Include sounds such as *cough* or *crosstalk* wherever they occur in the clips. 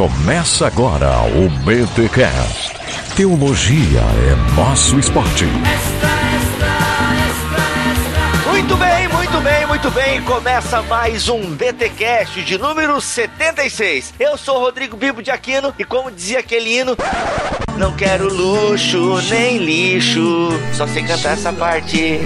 Começa agora o BTCast. Teologia é nosso esporte. Muito bem, muito bem, muito bem. Começa mais um BTcast de número 76. Eu sou Rodrigo Bibo de Aquino e como dizia aquele hino, não quero luxo nem lixo. Só sei cantar essa parte.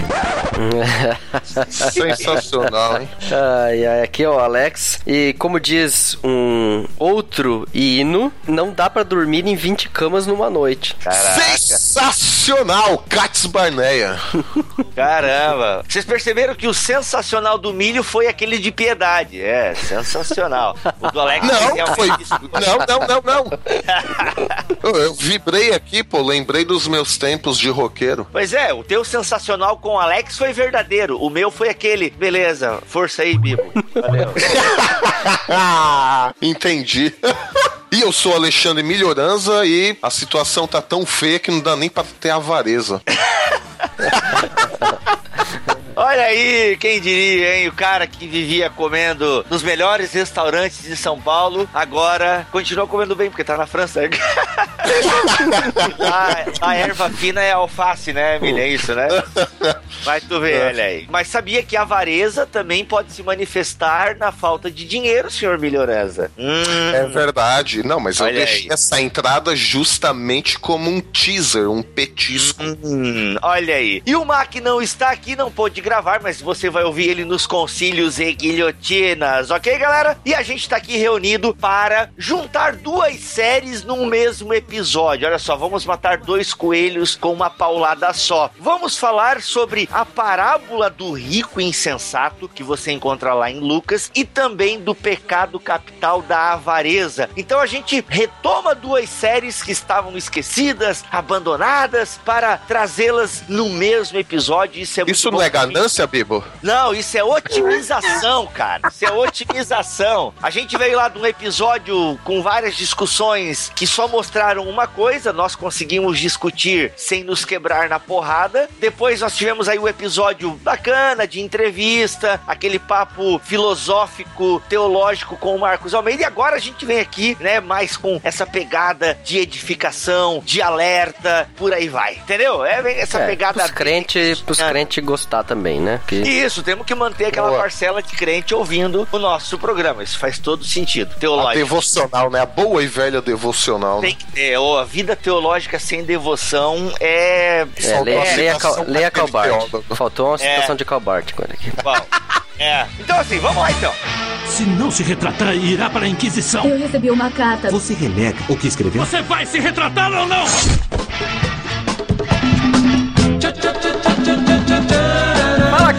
*laughs* Sensacional, hein? Ai, ai, aqui é o Alex. E como diz um outro hino, não dá pra dormir em 20 camas numa noite. Caraca. Sensacional! Cats Barneia. *laughs* Caramba. Vocês perceberam que o sensacional do milho foi aquele de piedade. É, sensacional. O do Alex Não, realmente foi. isso. Não, não, não, não. *laughs* Eu, eu vibrei aqui, pô, lembrei dos meus tempos de roqueiro. Pois é, o teu sensacional com o Alex foi verdadeiro. O meu foi aquele. Beleza, força aí, Bibo. Valeu. *laughs* Entendi. E eu sou Alexandre Melhoranza e a situação tá tão feia que não dá nem pra ter avareza. *laughs* Olha aí, quem diria, hein? O cara que vivia comendo nos melhores restaurantes de São Paulo, agora continua comendo bem, porque tá na França. *laughs* a, a erva fina é alface, né, Emília? É isso, né? Vai tu ver, olha aí. Mas sabia que a avareza também pode se manifestar na falta de dinheiro, senhor Melhoranza? Hum, É verdade. Não, mas eu Olha deixei aí. essa entrada justamente como um teaser, um petisco. Hum, olha aí. E o Mac não está aqui, não pôde gravar, mas você vai ouvir ele nos concílios e guilhotinas, ok, galera? E a gente está aqui reunido para juntar duas séries num mesmo episódio. Olha só, vamos matar dois coelhos com uma paulada só. Vamos falar sobre a parábola do rico insensato, que você encontra lá em Lucas, e também do pecado capital da avareza. Então a gente retoma duas séries que estavam esquecidas, abandonadas, para trazê-las no mesmo episódio. Isso é muito Isso não é ganância, Bibo? Não, isso é otimização, cara. Isso é otimização. A gente veio lá de um episódio com várias discussões que só mostraram uma coisa, nós conseguimos discutir sem nos quebrar na porrada. Depois nós tivemos aí o episódio bacana de entrevista, aquele papo filosófico, teológico com o Marcos Almeida. E agora a gente vem aqui, né, mais com essa pegada de edificação, de alerta, por aí vai. Entendeu? É essa É, pegada pros crentes, pros Ah. crentes gostar também, né? Que isso, temos que manter aquela Boa. parcela de crente ouvindo o nosso programa. Isso faz todo sentido. A Teológico. devocional, né? A boa e velha devocional. né? Tem que ter. Ô, a vida teológica sem devoção é. é, Faltou leia, a leia, Calbart. Faltou uma É. citação de Calbart agora aqui. Bom, é. Então, assim, vamos lá então. Se não se retratar, irá para a Inquisição. Eu recebi uma carta. Você renega o que escreveu? Você vai se retratar ou não?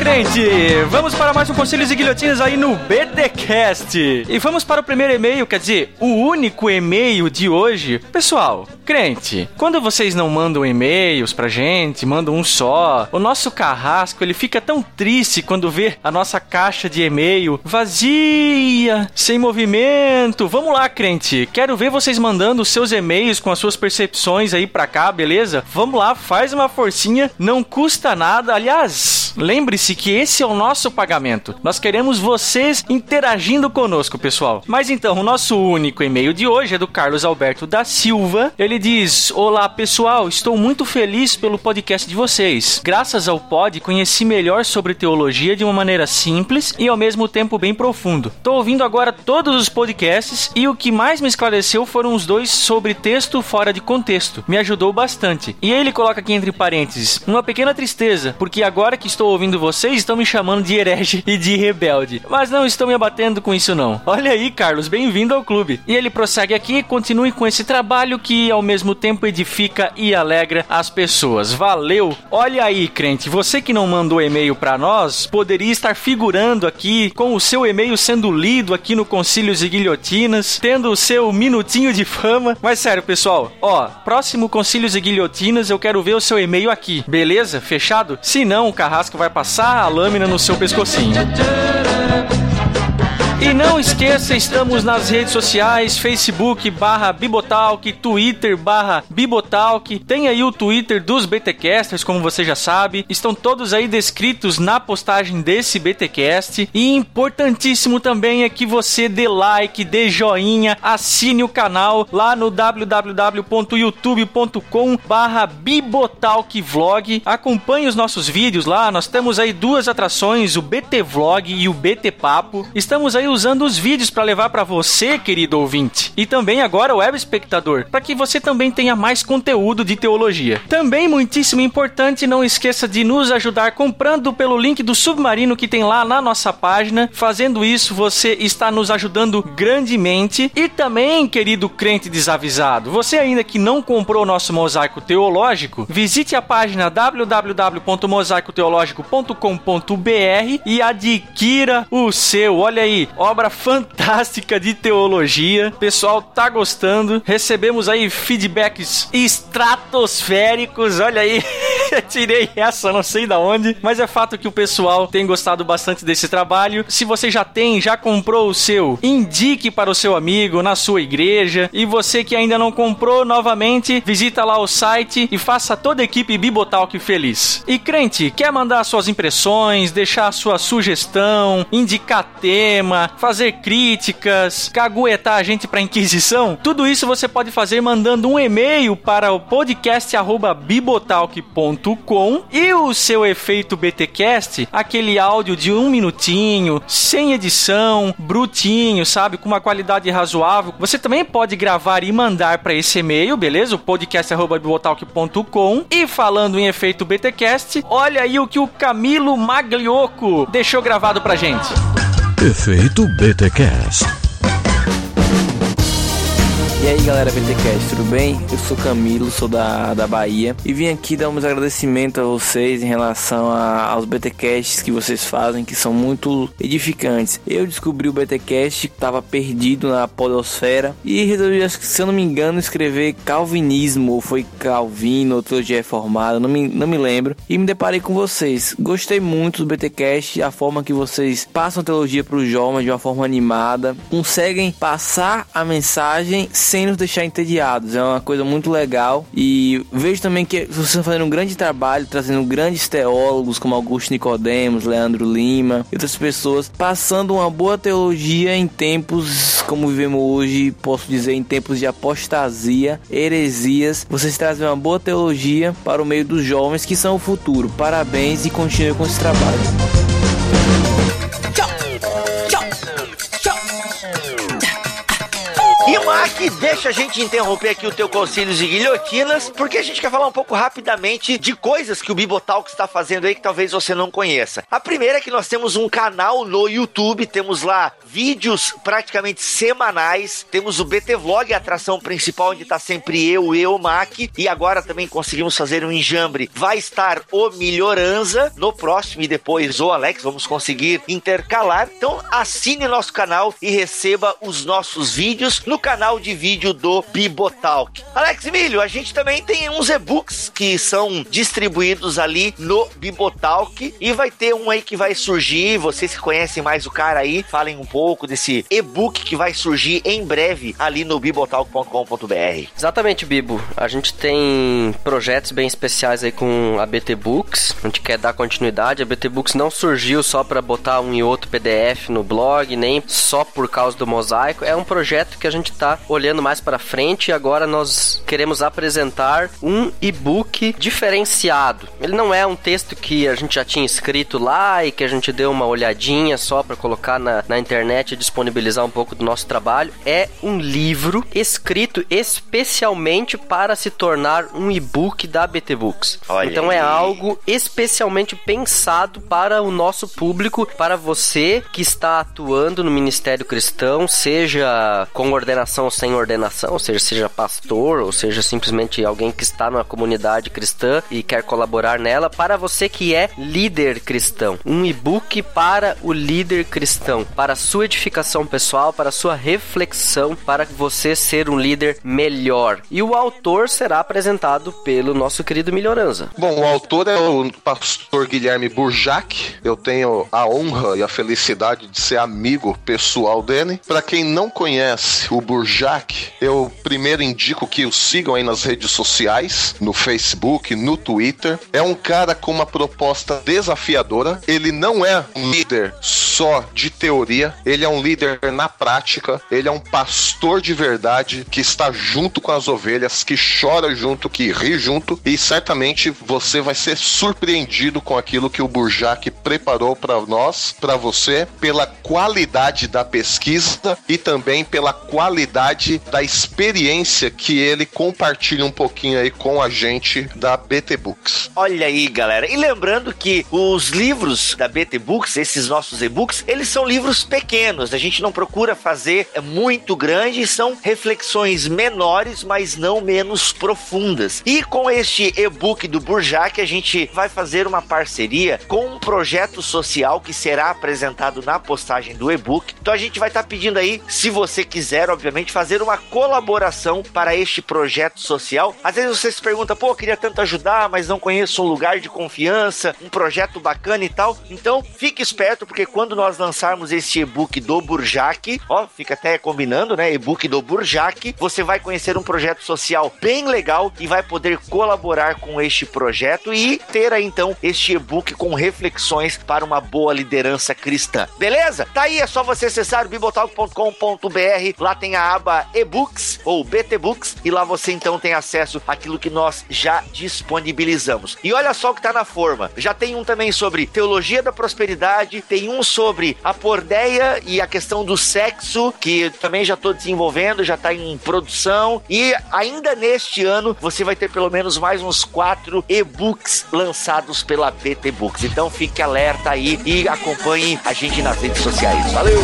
Crente! Vamos para mais um Conselhos e Guilhotinas aí no BTcast. E vamos para o primeiro e-mail, quer dizer, o único e-mail de hoje. Pessoal, crente, quando vocês não mandam e-mails pra gente, mandam um só, o nosso carrasco, ele fica tão triste quando vê a nossa caixa de e-mail vazia, sem movimento. Vamos lá, crente. Quero ver vocês mandando os seus e-mails com as suas percepções aí pra cá, beleza? Vamos lá, faz uma forcinha, não custa nada. Aliás, lembre-se que esse é o nosso pagamento. Nós queremos vocês interagindo conosco, pessoal. Mas então, o nosso único e-mail de hoje é do Carlos Alberto da Silva. Ele diz: Olá, pessoal, estou muito feliz pelo podcast de vocês. Graças ao pod, conheci melhor sobre teologia de uma maneira simples e ao mesmo tempo bem profundo. Estou ouvindo agora todos os podcasts e o que mais me esclareceu foram os dois sobre texto fora de contexto. Me ajudou bastante. E ele coloca aqui entre parênteses uma pequena tristeza, porque agora que estou ouvindo vocês estão me chamando de herege e de rebelde. Mas não estão me abatendo com isso não. Olha aí, Carlos, bem-vindo ao clube. E ele prossegue aqui, continue com esse trabalho que ao mesmo tempo edifica e alegra as pessoas. Valeu. Olha aí, crente, você que não mandou e-mail pra nós, poderia estar figurando aqui com o seu e-mail sendo lido aqui no Concílios e Guilhotinas, tendo o seu minutinho de fama. Mas sério, pessoal, ó, próximo Concílios e Guilhotinas eu quero ver o seu e-mail aqui. Beleza? Fechado? Se não, o carrasco vai passar a lâmina no seu pescocinho. E não esqueça, estamos nas redes sociais, Facebook barra Bibotalk, Twitter barra Bibotalk. Tem aí o Twitter dos BTcasters, como você já sabe. Estão todos aí descritos na postagem desse BTcast. E importantíssimo também é que você dê like, dê joinha, assine o canal lá no www.youtube.com barra Bibotalkvlog. Acompanhe os nossos vídeos lá, nós temos aí duas atrações, o BT Vlog e o BT Papo. Estamos aí usando os vídeos para levar para você, querido ouvinte, e também agora web espectador, para que você também tenha mais conteúdo de teologia. Também muitíssimo importante, não esqueça de nos ajudar comprando pelo link do Submarino que tem lá na nossa página. Fazendo isso, você está nos ajudando grandemente. E também, querido crente desavisado, você ainda que não comprou o nosso mosaico teológico, visite a página www.mosaicoteológico.com.br e adquira o seu. Olha aí, obra fantástica de teologia. Pessoal, tá gostando? Recebemos aí feedbacks estratosféricos. Olha aí, *laughs* tirei essa, não sei da onde, mas é fato que o pessoal tem gostado bastante desse trabalho. Se você já tem, já comprou o seu, indique para o seu amigo na sua igreja. E você que ainda não comprou, novamente, visita lá o site e faça toda a equipe Bibotalk feliz. E crente, quer mandar suas impressões, deixar sua sugestão, indicar tema, fazer críticas, caguetar a gente para inquisição? Tudo isso você pode fazer mandando um e-mail para o podcast@bibotalk.com e o seu efeito BTcast, aquele áudio de um minutinho, sem edição, brutinho, sabe, com uma qualidade razoável. Você também pode gravar e mandar para esse e-mail, beleza? O podcast@bibotalk.com. E falando em efeito BTcast, olha aí o que o Camilo Maglioco deixou gravado pra gente. Efeito BTcast. E aí galera BTCast, tudo bem? Eu sou Camilo, sou da, da Bahia e vim aqui dar uns agradecimentos a vocês em relação a, aos BTcasts que vocês fazem, que são muito edificantes. Eu descobri o BTcast que estava perdido na podosfera e resolvi, acho que se eu não me engano, escrever Calvinismo, ou foi Calvino, ou teologia reformada, não me, não me lembro, e me deparei com vocês. Gostei muito do BTcast, a forma que vocês passam teologia para os jovens de uma forma animada, conseguem passar a mensagem sem nos deixar entediados. É uma coisa muito legal. E vejo também que vocês estão fazendo um grande trabalho, trazendo grandes teólogos como Augusto Nicodemos, Leandro Lima e outras pessoas, passando uma boa teologia em tempos como vivemos hoje, posso dizer, em tempos de apostasia, heresias. Vocês trazem uma boa teologia para o meio dos jovens que são o futuro. Parabéns e continue com esse trabalho. E deixa a gente interromper aqui o teu Concílios e Guilhotinas, porque a gente quer falar um pouco rapidamente de coisas que o Bibotalk está fazendo aí que talvez você não conheça. A primeira é que nós temos um canal no YouTube, temos lá vídeos praticamente semanais, temos o BT Vlog, a atração principal, onde está sempre eu, eu, Mac, e agora também conseguimos fazer um enjambre. Vai estar o Melhoranza no próximo e depois o Alex, vamos conseguir intercalar. Então assine nosso canal e receba os nossos vídeos no canal de vídeo do Bibotalk. Alex Milho, a gente também tem uns e-books que são distribuídos ali no Bibotalk e vai ter um aí que vai surgir, vocês que conhecem mais o cara aí, falem um pouco desse e-book que vai surgir em breve ali no bibotalk.com.br. Exatamente, Bibo. A gente tem projetos bem especiais aí com a BT Books. A gente quer dar continuidade. A BT Books não surgiu só para botar um e outro PDF no blog, nem só por causa do mosaico. É um projeto que a gente tá olhando mais para frente agora nós queremos apresentar um e-book diferenciado. Ele não é um texto que a gente já tinha escrito lá e que a gente deu uma olhadinha só para colocar na, na internet e disponibilizar um pouco do nosso trabalho. É um livro escrito especialmente para se tornar um e-book da BT Books. Olha então é aí. algo especialmente pensado para o nosso público, para você que está atuando no ministério cristão, seja com ordenação ou sem ordenação, ou seja, seja pastor, ou seja, simplesmente alguém que está numa comunidade cristã e quer colaborar nela, para você que é líder cristão. Um e-book para o líder cristão, para sua edificação pessoal, para sua reflexão, para você ser um líder melhor. E o autor será apresentado pelo nosso querido Melhoranza. Bom, o autor é o pastor Guilherme Burjac. Eu tenho a honra e a felicidade de ser amigo pessoal dele. Para quem não conhece o Burjac, eu primeiro indico que o sigam aí nas redes sociais, no Facebook, no Twitter. É um cara com uma proposta desafiadora. Ele não é um líder só de teoria, ele é um líder na prática, ele é um pastor de verdade que está junto com as ovelhas, que chora junto, que ri junto e certamente você vai ser surpreendido com aquilo que o Burjac preparou para nós, para você, pela qualidade da pesquisa e também pela qualidade da experiência que ele compartilha um pouquinho aí com a gente da BT Books. Olha aí, galera. E lembrando que os livros da BT Books, esses nossos e-books, eles são livros pequenos. A gente não procura fazer muito grande, são reflexões menores, mas não menos profundas. E com este e-book do Burjac, a gente vai fazer uma parceria com um projeto social que será apresentado na postagem do e-book. Então a gente vai estar tá pedindo aí, se você quiser, obviamente, fazer uma colaboração para este projeto social. Às vezes você se pergunta, pô, queria tanto ajudar, mas não conheço um lugar de confiança, um projeto bacana e tal. Então fique esperto, porque quando nós lançarmos este e-book do Burjac, ó, fica até combinando, né? E-book do Burjac, você vai conhecer um projeto social bem legal e vai poder colaborar com este projeto e ter aí então este e-book com reflexões para uma boa liderança cristã. Beleza? Tá aí, é só você acessar bibotalk.com.br. Lá tem a aba e-books ou BT Books e lá você então tem acesso àquilo que nós já disponibilizamos. E olha só o que tá na forma. Já tem um também sobre teologia da prosperidade, tem um sobre a pordeia e a questão do sexo, que também já estou desenvolvendo, já está em produção. E ainda neste ano você vai ter pelo menos mais uns quatro e-books lançados pela BT Books. Então fique alerta aí e acompanhe a gente nas redes sociais. Valeu!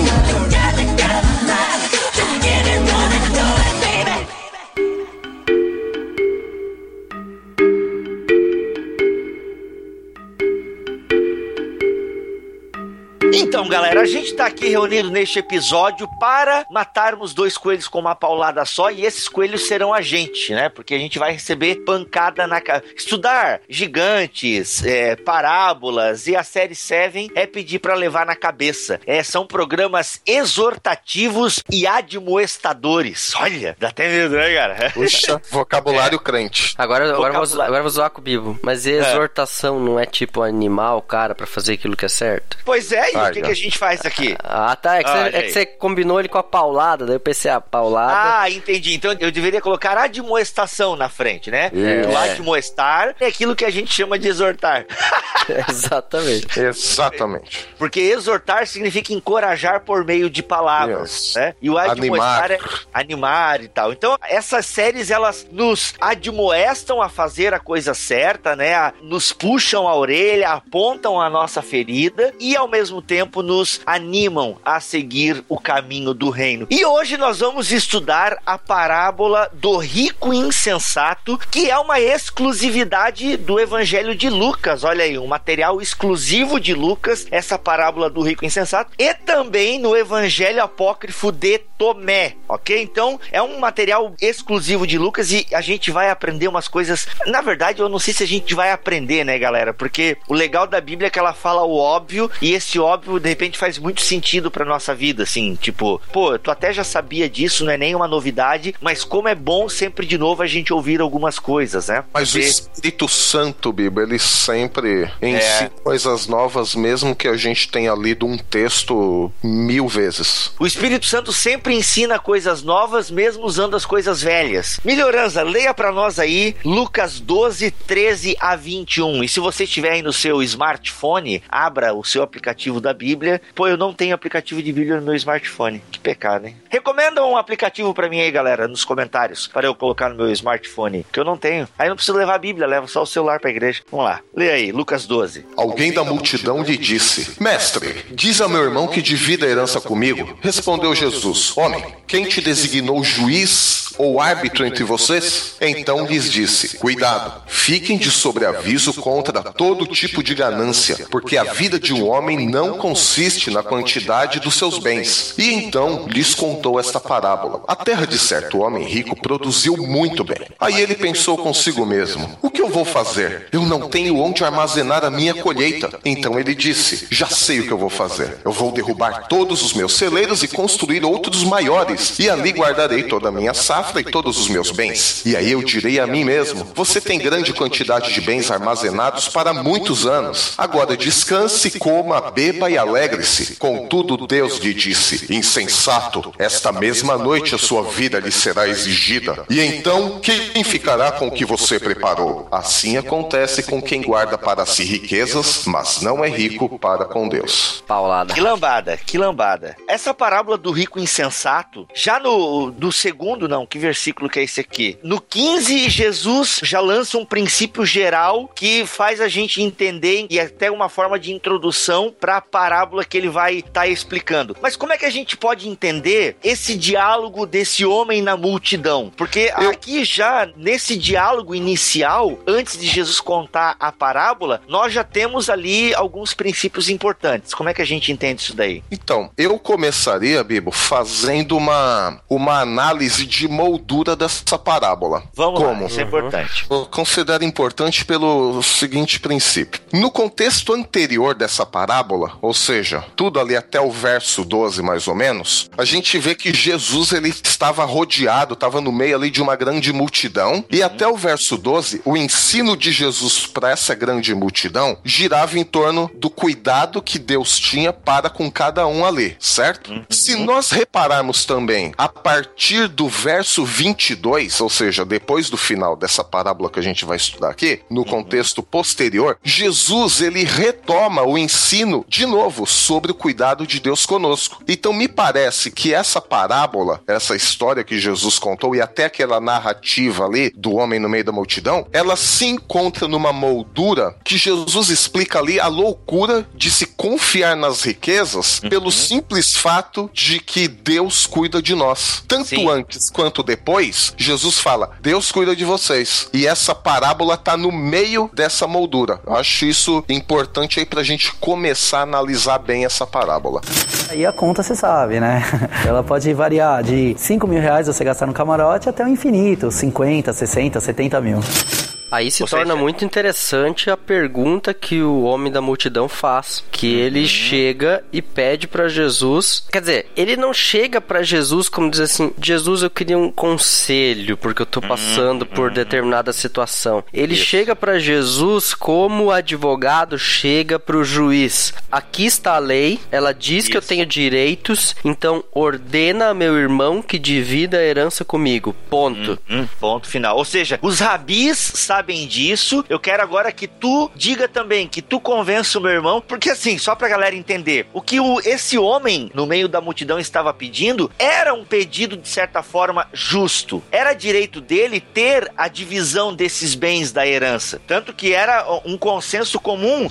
Então, galera, a gente tá aqui reunido neste episódio para matarmos dois coelhos com uma paulada só e esses coelhos serão a gente, né? Porque a gente vai receber pancada na cara. Estudar gigantes, é, parábolas e a série Seven é pedir para levar na cabeça. É, são programas exortativos e admoestadores. Olha, dá até medo, né, cara? *laughs* Puxa, vocabulário é. crente. Agora, agora, vou, agora vou zoar com o Bibo. Mas exortação é. não é tipo animal, cara, para fazer aquilo que é certo? Pois é, o que, que a gente faz aqui? Ah, tá. É que, ah, você, é que, você, combinou ele com a paulada, daí eu pensei, a ah, paulada. Ah, entendi. Então eu deveria colocar admoestação na frente, né? É. O admoestar é aquilo que a gente chama de exortar. *laughs* *laughs* Exatamente. Exatamente. Porque exortar significa encorajar por meio de palavras, yes. né? E o admoestar animar. é animar e tal. Então, essas séries, elas nos admoestam a fazer a coisa certa, né? Nos puxam a orelha, apontam a nossa ferida e ao mesmo tempo nos animam a seguir o caminho do reino. E hoje nós vamos estudar a parábola do rico insensato, que é uma exclusividade do Evangelho de Lucas. Olha aí, um material exclusivo de Lucas, essa parábola do rico insensato, e também no Evangelho apócrifo de Tomé, ok? Então é um material exclusivo de Lucas e a gente vai aprender umas coisas. Na verdade, eu não sei se a gente vai aprender, né, galera? Porque o legal da Bíblia é que ela fala o óbvio e esse óbvio de repente faz muito sentido para nossa vida, assim, tipo, pô, tu até já sabia disso, não é nenhuma novidade, mas como é bom sempre de novo a gente ouvir algumas coisas, né? Mas Porque... o Espírito Santo, Bíblia, ele sempre ensina é. coisas novas, mesmo que a gente tenha lido um texto mil vezes. O Espírito Santo sempre sempre ensina coisas novas, mesmo usando as coisas velhas. Melhorança, leia para nós aí Lucas 12, 13 a 21. E se você estiver aí no seu smartphone, abra o seu aplicativo da Bíblia Bíblia. Pô, eu não tenho aplicativo de Bíblia no meu smartphone. Que pecado, hein? Recomenda um aplicativo para mim aí, galera, nos comentários, para eu colocar no meu smartphone, que eu não tenho. Aí não preciso levar a Bíblia, levo só o celular pra igreja. Vamos lá. Lê aí, Lucas 12. Alguém da multidão lhe disse: Mestre, diz a meu irmão que divida a herança comigo. Respondeu Jesus: Homem, quem te designou juiz ou árbitro entre vocês? Então lhes disse: Cuidado, fiquem de sobreaviso contra todo tipo de ganância, porque a vida de um homem não consiste na quantidade dos seus bens. E então lhes contou esta parábola: A terra de certo homem rico produziu muito bem. Aí ele pensou consigo mesmo: O que eu vou fazer? Eu não tenho onde armazenar a minha colheita. Então ele disse: Já sei o que eu vou fazer. Eu vou derrubar todos os meus celeiros e construir outros maiores, e ali guardarei toda a minha safra e todos os meus bens. E aí eu direi a mim mesmo: Você tem grande quantidade de bens armazenados para muitos anos. Agora descanse, coma, beba e alegre-se. Contudo, Deus lhe disse: Insensato, esta mesma noite a sua vida lhe será exigida. E então, quem ficará com o que você preparou? Assim acontece com quem guarda para si riquezas, mas não é rico para com Deus. Paulada. Que lambada, que lambada. Essa parábola do rico insensato, já no, no segundo, não, que versículo que é esse aqui? No 15, Jesus já lança um princípio geral que faz a gente entender e até uma forma de introdução para a parábola que ele vai estar explicando. Mas como é que a gente pode entender esse diálogo desse homem na multidão? Porque Eu- aqui já nesse diálogo inicial, antes de Jesus contar a parábola, nós já temos ali alguns princípios importantes. Como é que a gente entende isso daí? Então, eu começaria, Bibo, fazendo uma, uma análise de moldura dessa parábola. Vamos Como? lá, isso é importante. Eu considero importante pelo seguinte princípio. No contexto anterior dessa parábola, ou seja, tudo ali até o verso 12 mais ou menos, a gente vê que Jesus ele estava rodeado, estava no meio ali de uma grande multidão, e até o verso 12, o ensino de Jesus para essa grande multidão girava em torno do cuidado que Deus tinha para com cada um ali, certo? Se nós repararmos também a partir do verso 22, ou seja, depois do final dessa parábola que a gente vai estudar aqui, no contexto posterior, Jesus ele retoma o ensino de novo sobre o cuidado de Deus conosco. Então me parece que essa parábola, essa história que Jesus contou e até aquela narrativa ali do homem no meio da multidão, ela se encontra numa moldura que Jesus explica ali a loucura de se confiar nas riquezas pelo simples fato de que Deus cuida de nós. Tanto Sim. antes quanto depois, Jesus fala: Deus cuida de vocês. E essa parábola tá no meio dessa moldura. Eu acho isso importante aí pra gente começar a analisar bem essa parábola. Aí a conta você sabe, né? *laughs* Ela pode variar de 5 mil reais você gastar no camarote até o infinito, 50, 60, 70 mil. Aí se Ou torna seja- muito interessante a pergunta que o homem da multidão faz, que ele chega e pede pra Jesus. Quer dizer, ele não chega pra Jesus como diz assim: "Jesus, eu queria um conselho porque eu tô passando por determinada situação". Ele chega pra Jesus como o advogado chega pro juiz. Aqui está a lei, ela diz que eu Isso. tenho direitos, então ordena a meu irmão que divida a herança comigo. Ponto. Hum, ponto final. Ou seja, os rabis sabem disso. Eu quero agora que tu diga também, que tu convença o meu irmão, porque assim, só pra galera entender, o que o, esse homem no meio da multidão estava pedindo era um pedido de certa forma justo. Era direito dele ter a divisão desses bens da herança. Tanto que era um consenso comum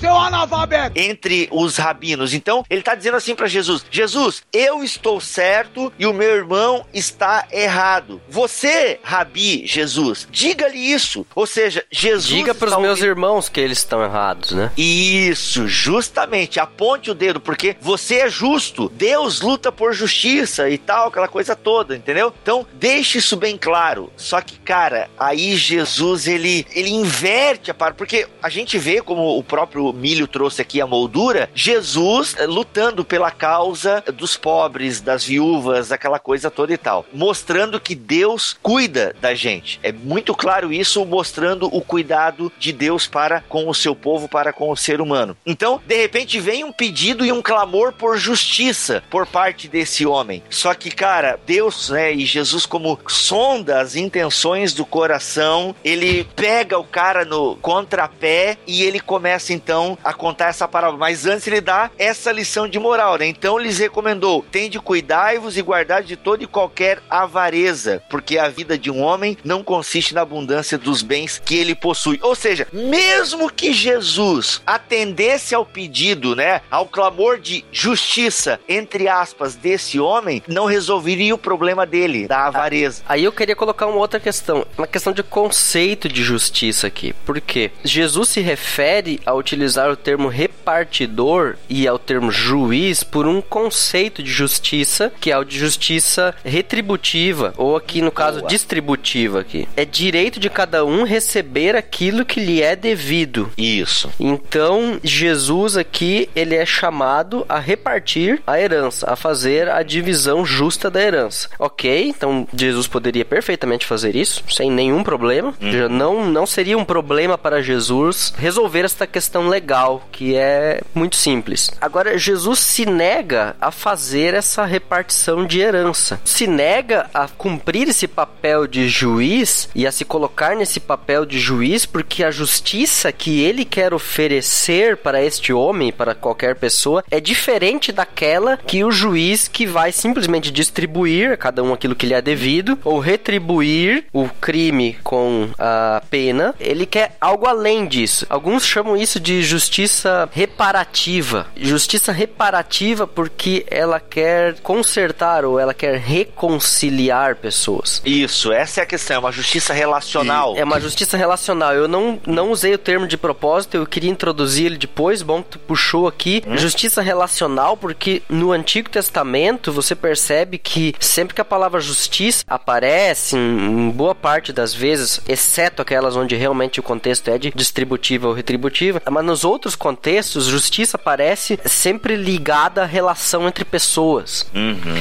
entre os rabinos. Então, ele está dizendo assim para Jesus: Jesus, eu estou certo e o meu irmão está errado. Você, rabi Jesus, diga-lhe isso. Ou seja, Jesus. Diga pros está meus ouvindo- irmãos que eles estão errados, né? Isso, justamente. Aponte o dedo, porque você é justo. Deus luta por justiça e tal, aquela coisa toda, entendeu? Então, deixe isso bem claro. Só que, cara, aí Jesus, ele, ele inverte a par, porque a gente vê, como o próprio Milho trouxe aqui a moldura, Jesus eh, lutando pela causa dos pobres, das viúvas, aquela coisa toda e tal. Mostrando que Deus cuida da gente. É muito claro isso, mostrando o cuidado de Deus para com o seu povo, para com o ser humano. Então, de repente, vem um pedido e um clamor por justiça por parte desse homem. Só que, cara, Deus, né, e Jesus, como sonda as intenções do coração, ele pega o cara no contrapé e ele começa então a contar essa parábola. Mas antes ele dá essa lição de moral, né? Então lhes recomendou: tende cuidai-vos e guardar de toda e qualquer avareza, porque a vida de um homem não consiste na abundância dos bens que ele possui. Ou seja, mesmo que Jesus atendesse ao pedido, né, ao clamor de justiça, entre aspas, desse homem, não resolveria o problema dele, da avareza. Aí eu queria colocar uma outra questão, uma questão de conceito de justiça aqui. Por quê? Jesus se refere a utilizar o termo repartidor e ao termo juiz por um conceito de justiça, que é o de justiça retributiva, ou aqui no caso Boa. distributiva aqui. É direito de cada um receber aquilo que lhe é devido. Isso. Então, Jesus aqui, ele é chamado a repartir a herança, a fazer a divisão justa da herança. Ok, então Jesus poderia perfeitamente fazer isso, sem nenhum problema. Já não, não seria um problema para Jesus resolver esta questão legal, que é muito simples. Agora, Jesus se nega a fazer essa repartição de herança. Se nega a cumprir esse papel de juiz e a se colocar nesse papel de juiz porque a justiça que ele quer oferecer para este homem, para qualquer pessoa, é diferente daquela que o juiz que vai simplesmente distribuir a cada um aquilo que lhe é devido ou retribuir o crime com a pena. Ele quer algo além disso. Alguns chamam isso de justiça reparativa. Justiça reparativa porque ela quer consertar ou ela quer reconciliar pessoas. Isso, essa é a questão, é uma justiça relacional. É uma justiça relacional. Eu não, não usei o termo de propósito, eu queria introduzir ele depois. Bom, que tu puxou aqui. Justiça relacional, porque no Antigo Testamento você percebe que sempre que a palavra justiça aparece, em, boa parte das vezes, exceto aquelas onde realmente o contexto é de distributiva ou retributiva, mas nos outros contextos, justiça aparece sempre ligada à relação entre pessoas.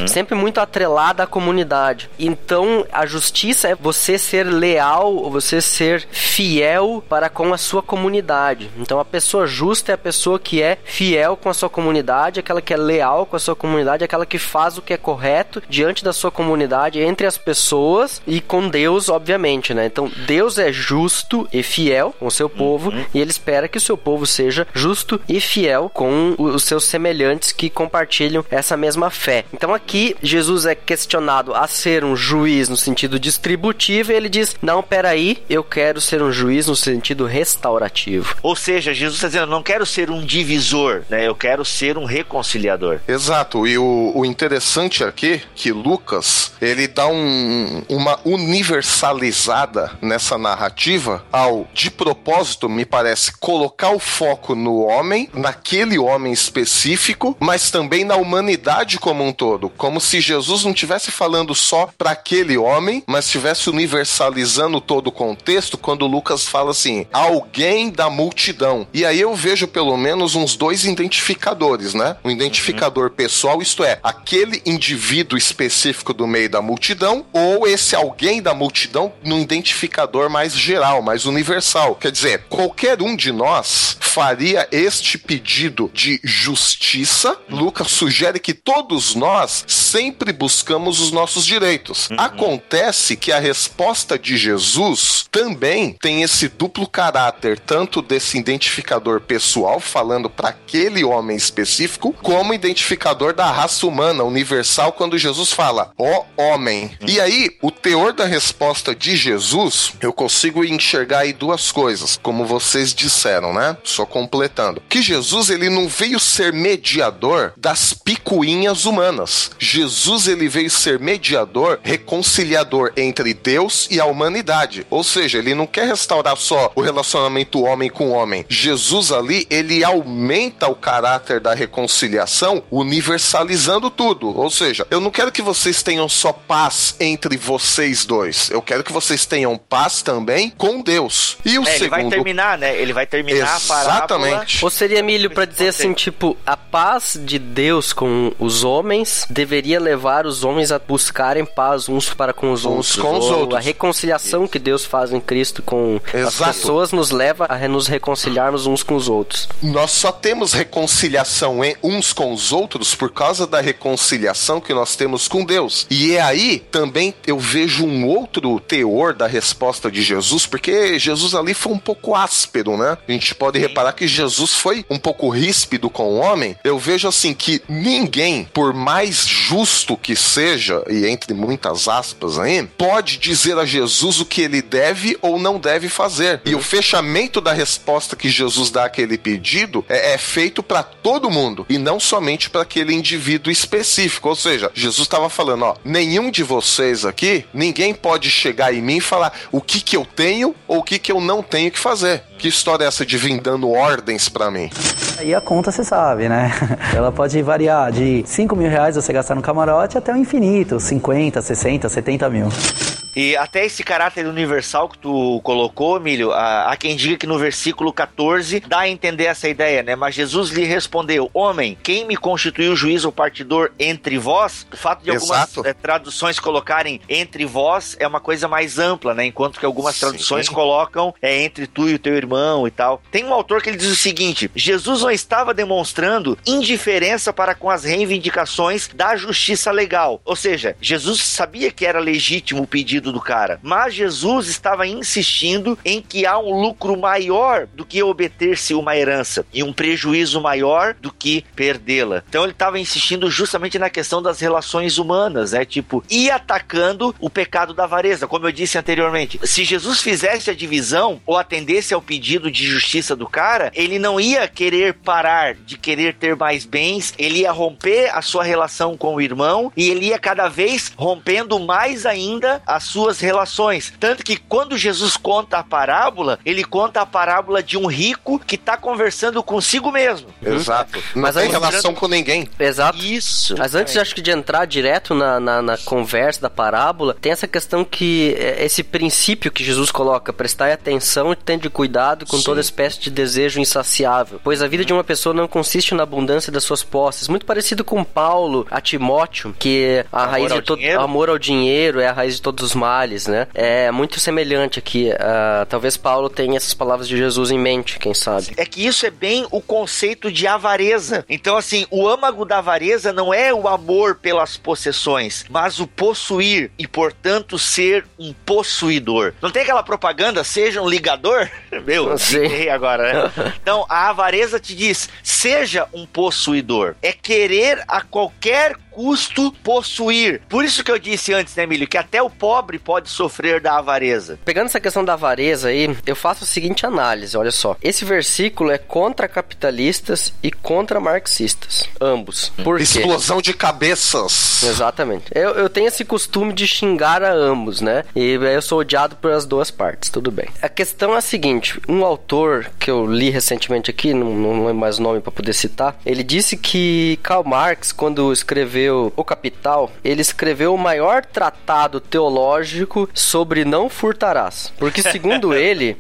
Sempre muito atrelada à comunidade. Então, a justiça é você ser leal, ou você ser fiel para com a sua comunidade. Então, a pessoa justa é a pessoa que é fiel com a sua comunidade, aquela que é leal com a sua comunidade, aquela que faz o que é correto diante da sua comunidade, entre as pessoas e com Deus, obviamente, né? Então, Deus é justo e fiel com o seu povo e ele espera que o seu povo seja justo e fiel com os seus semelhantes que compartilham essa mesma fé. Então, aqui, Jesus é questionado a ser um juiz no sentido distributivo e ele diz: Não, peraí, eu quero ser um juiz no sentido restaurativo. Ou seja, Jesus está dizendo, eu não quero ser um divisor, né? Eu quero ser um reconciliador. Exato, e o, o interessante aqui que Lucas ele dá um- uma universalizada nessa narrativa ao de propósito, me parece, colocar o foco no homem, naquele homem específico, mas também na humanidade como um todo, como se Jesus não estivesse falando só para aquele homem, mas estivesse universalizando todo o contexto quando Lucas fala assim, alguém da multidão. E aí eu vejo pelo menos uns dois identificadores, né? Um identificador pessoal, isto é, aquele indivíduo específico do meio da multidão, ou esse alguém da multidão num identificador mais geral, mais universal. Quer dizer, qualquer um de nós faria este pedido de justiça. Lucas sugere que todos nós sempre buscamos os nossos direitos. Acontece que a resposta de Jesus também tem esse duplo caráter, tanto desse identificador pessoal, falando para aquele homem específico, como identificador da raça humana universal, quando Jesus fala, ó homem. E aí, o teor da resposta de Jesus, eu consigo enxergar aí duas coisas, como vocês disseram, né? Só completando. Que Jesus, ele não veio ser mediador das picuinhas humanas. Jesus, ele veio ser mediador, reconciliador entre Deus e a humanidade. Ou seja, ele não quer restaurar só o relacionamento homem com homem. Jesus ali, ele aumenta o caráter da reconciliação, universalizando tudo. Ou seja, eu não quero que vocês tenham só paz entre vocês dois. Eu quero que vocês tenham paz também com Deus. E o É, ele vai segundo terminar, né? Ele vai terminar a parábola. Exatamente. Ou seria, Milho, pra dizer assim, tipo, a paz de Deus com os homens deveria levar os homens a buscarem paz uns para com os Uns outros. com os ou outros. A reconciliação que Deus faz em Cristo com as Exato. pessoas nos leva a nos reconciliarmos uns com os outros. Nós só temos reconciliação em uns com os outros por causa da reconciliação que nós temos com Deus. E é aí também eu vejo um outro teor da resposta de Jesus, porque Jesus ali foi um pouco áspero, né? A gente pode reparar que Jesus foi um pouco ríspido com o homem. Eu vejo assim que ninguém, por mais justo que seja, e entre muitas aspas aí, pode dizer a Jesus o que ele deve ou não deve fazer. E o fechamento da resposta que Jesus dá àquele pedido é, é feito para todo mundo e não somente para aquele indivíduo específico. Ou seja, Jesus estava falando, ó, nenhum de vocês aqui, ninguém pode chegar em mim e falar o que que eu tenho ou o que que eu não tenho que fazer. Que história é essa de vir dando ordens para mim? Aí a conta você sabe, né? *laughs* Ela pode variar de 5 mil reais você gastar no camarote até o infinito, 50, 60, 70 mil. E até esse caráter universal que tu colocou, Emílio, há há quem diga que no versículo 14 dá a entender essa ideia, né? Mas Jesus lhe respondeu: Homem, quem me constituiu juiz ou partidor entre vós? O fato de algumas eh, traduções colocarem entre vós é uma coisa mais ampla, né? Enquanto que algumas Sim. traduções colocam é entre tu e o teu irmão e tal. Tem um autor que ele diz o seguinte: Jesus não estava demonstrando indiferença para com as reivindicações da justiça legal. Ou seja, Jesus sabia que era legítimo o pedido do cara, mas Jesus estava insistindo em que há um lucro maior do que obter-se uma herança e um prejuízo maior do que perdê-la. Então ele estava insistindo justamente na questão das relações humanas, né? Tipo, e atacando o pecado da avareza, como eu disse anteriormente. Se Jesus fizesse a divisão ou atendesse ao pedido de justiça do cara, ele não ia querer parar de querer ter mais bens, ele ia romper a sua relação com o irmão e ele ia cada vez rompendo mais ainda as suas relações. Tanto que quando Jesus conta a parábola, ele conta a parábola de um rico que está conversando consigo mesmo. Exato. Não Mas tem relação com ninguém. Exato. Isso. Mas antes, acho que de entrar direto na, na, na conversa da parábola, tem essa questão que é, esse princípio que Jesus coloca, prestar atenção e tende cuidado com Sim. toda espécie de desejo insaciável, pois a vida de uma pessoa não consiste na abundância das suas posses. Muito parecido com Paulo a Timóteo, que a Amor raiz de todo amor ao dinheiro é a raiz de todos os males, né? É muito semelhante aqui. ah, talvez Paulo tenha essas palavras de Jesus em mente, quem sabe. É que isso é bem o conceito de avareza. Então, assim, o âmago da avareza não é o amor pelas possessões, mas o possuir e, portanto, ser um possuidor. Não tem aquela propaganda, seja um ligador? *laughs* Meu, errei agora, né? *laughs* Então, a avareza te diz, seja um possuidor. É querer a qualquer custo possuir. Por isso que eu disse antes, né, Emílio, que até o pobre pode sofrer da avareza. Pegando essa questão da avareza aí, eu faço a seguinte análise, olha só. Esse versículo é contra capitalistas e contra marxistas, ambos. Por quê? Explosão de cabeças. Exatamente. Eu, eu tenho esse costume de xingar a ambos, né? E eu sou odiado pelas duas partes, tudo bem. A questão é a seguinte: um autor que eu li recentemente aqui, não, não lembro mais o nome para poder citar, ele disse que Karl Marx, quando escreveu O Capital, ele escreveu o maior tratado teológico sobre não furtarás. Porque, segundo *laughs* ele,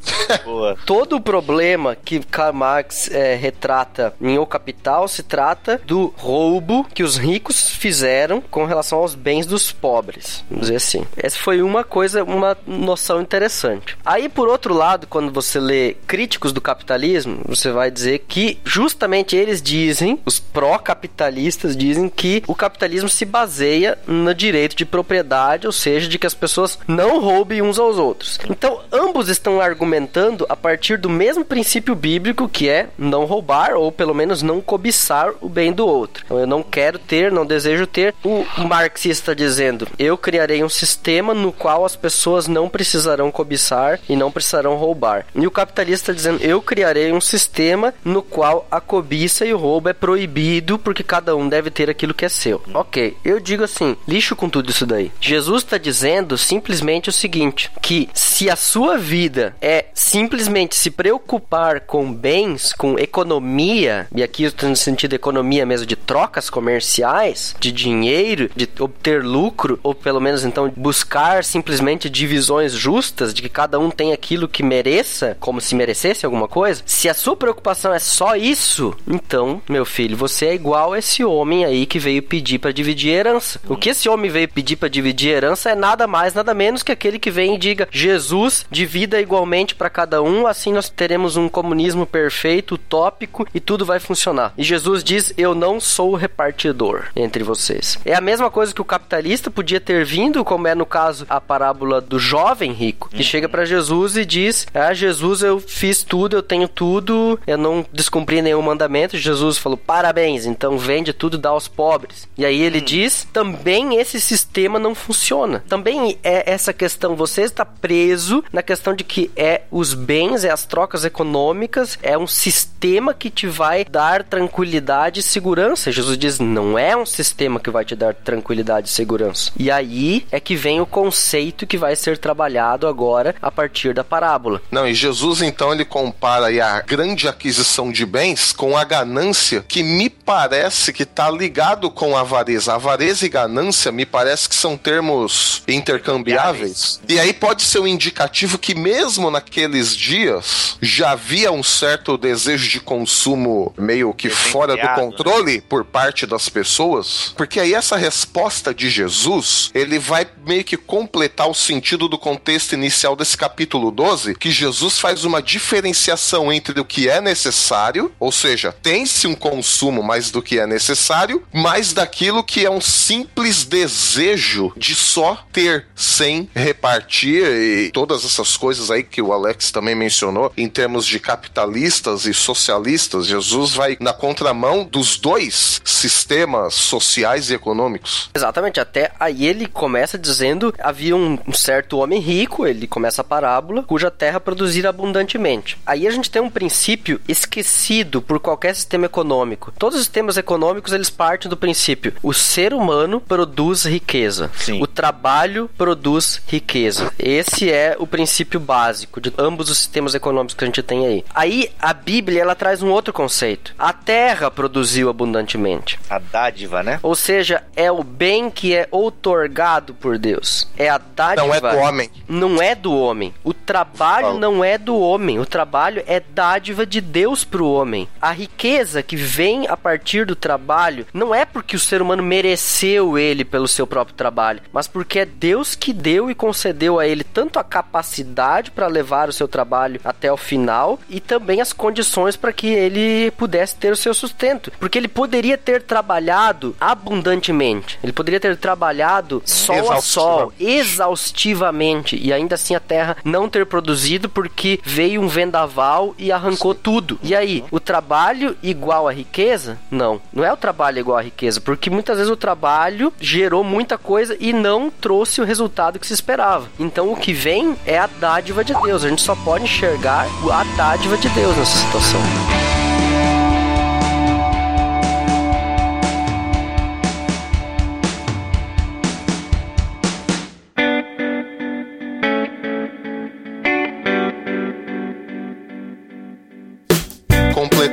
todo o problema que Karl Marx eh, retrata em O Capital se trata do roubo que os ricos fizeram com relação aos bens dos pobres. Vamos dizer assim. Essa foi uma coisa, uma noção interessante. Aí, por outro lado, quando você lê críticos do capitalismo, você vai dizer que justamente eles dizem, os pró-capitalistas dizem que o capitalismo se baseia no direito de propriedade, ou seja, de que as pessoas não roubem uns aos outros. Então, ambos estão argumentando a partir do mesmo princípio bíblico que é não roubar ou pelo menos não cobiçar o bem do outro. Então, eu não quero ter, não desejo ter. O marxista dizendo: eu criarei um sistema no qual as pessoas não precisarão cobiçar e não precisarão roubar. E o capitalista dizendo: eu criarei um sistema no qual a cobiça e o roubo é proibido porque cada um deve ter aquilo que é seu. Ok, eu digo assim: lixo com tudo isso daí. Jesus está dizendo simplesmente o seguinte: que se a sua vida é simplesmente se preocupar com bens, com economia, e aqui eu estou no sentido economia mesmo, de trocas comerciais, de dinheiro, de obter lucro, ou pelo menos então buscar simplesmente divisões justas, de que cada um tem aquilo que mereça, como se merecesse alguma coisa, se a sua preocupação é só isso, então, meu filho, você é igual esse homem aí que veio pedir pedir para dividir herança. O que esse homem veio pedir para dividir herança é nada mais, nada menos que aquele que vem e diga: Jesus, divida igualmente para cada um, assim nós teremos um comunismo perfeito, utópico e tudo vai funcionar. E Jesus diz: Eu não sou o repartidor entre vocês. É a mesma coisa que o capitalista podia ter vindo, como é no caso a parábola do jovem rico, que chega para Jesus e diz: Ah, Jesus, eu fiz tudo, eu tenho tudo, eu não descumpri nenhum mandamento. Jesus falou: Parabéns, então vende tudo, dá aos pobres. E aí ele diz: Também esse sistema não funciona. Também é essa questão, você está preso na questão de que é os bens, é as trocas econômicas, é um sistema que te vai dar tranquilidade e segurança. Jesus diz: Não é um sistema que vai te dar tranquilidade e segurança. E aí é que vem o conceito que vai ser trabalhado agora a partir da parábola. Não, e Jesus então ele compara aí a grande aquisição de bens com a ganância, que me parece que está ligado com a avareza. Avareza e ganância me parece que são termos intercambiáveis. E aí pode ser um indicativo que mesmo naqueles dias já havia um certo desejo de consumo meio que fora do Desenfreado, controle por parte das pessoas, porque aí essa resposta de Jesus, ele vai meio que completar o sentido do contexto inicial desse capítulo 12, que Jesus faz uma diferenciação entre o que é necessário, ou seja, tem-se um consumo mais do que é necessário, mais daquilo que é um simples desejo de só ter sem repartir e todas essas coisas aí que o Alex também mencionou em termos de capitalistas e socialistas, Jesus vai na contramão dos dois sistemas sociais e econômicos. Exatamente, até aí ele começa dizendo: havia um, um certo homem rico, ele começa a parábola, cuja terra produzira abundantemente. Aí a gente tem um princípio esquecido por qualquer sistema econômico. Todos os sistemas econômicos eles partem do princípio: o ser humano produz riqueza, Sim. o trabalho produz riqueza. Esse é o princípio básico de ambos os sistemas econômicos que a gente tem aí. Aí a Bíblia ela traz um outro conceito: a terra produziu abundantemente. A dádiva, né? Ou seja, é o bem que é outorgado por Deus. É a dádiva. Não é do homem. Não é do homem. O trabalho não é do homem. O trabalho é dádiva de Deus pro homem. A riqueza que vem a partir do trabalho não é porque o ser humano mereceu ele pelo seu próprio trabalho, mas porque é Deus que deu e concedeu a ele tanto a capacidade para levar o seu trabalho até o final e também as condições para que ele pudesse ter o seu sustento. Porque ele poderia ter trabalhado abundantemente. Ele poderia ter trabalhado sol a sol, exaustivamente e ainda assim a terra não ter produzido porque veio um vendaval e arrancou tudo. E aí, o trabalho igual à riqueza? Não, não é o trabalho igual à riqueza, porque muitas vezes o trabalho gerou muita coisa e não trouxe o resultado que se esperava. Então o que vem é a dádiva de Deus. A gente só pode enxergar a dádiva de Deus nessa situação.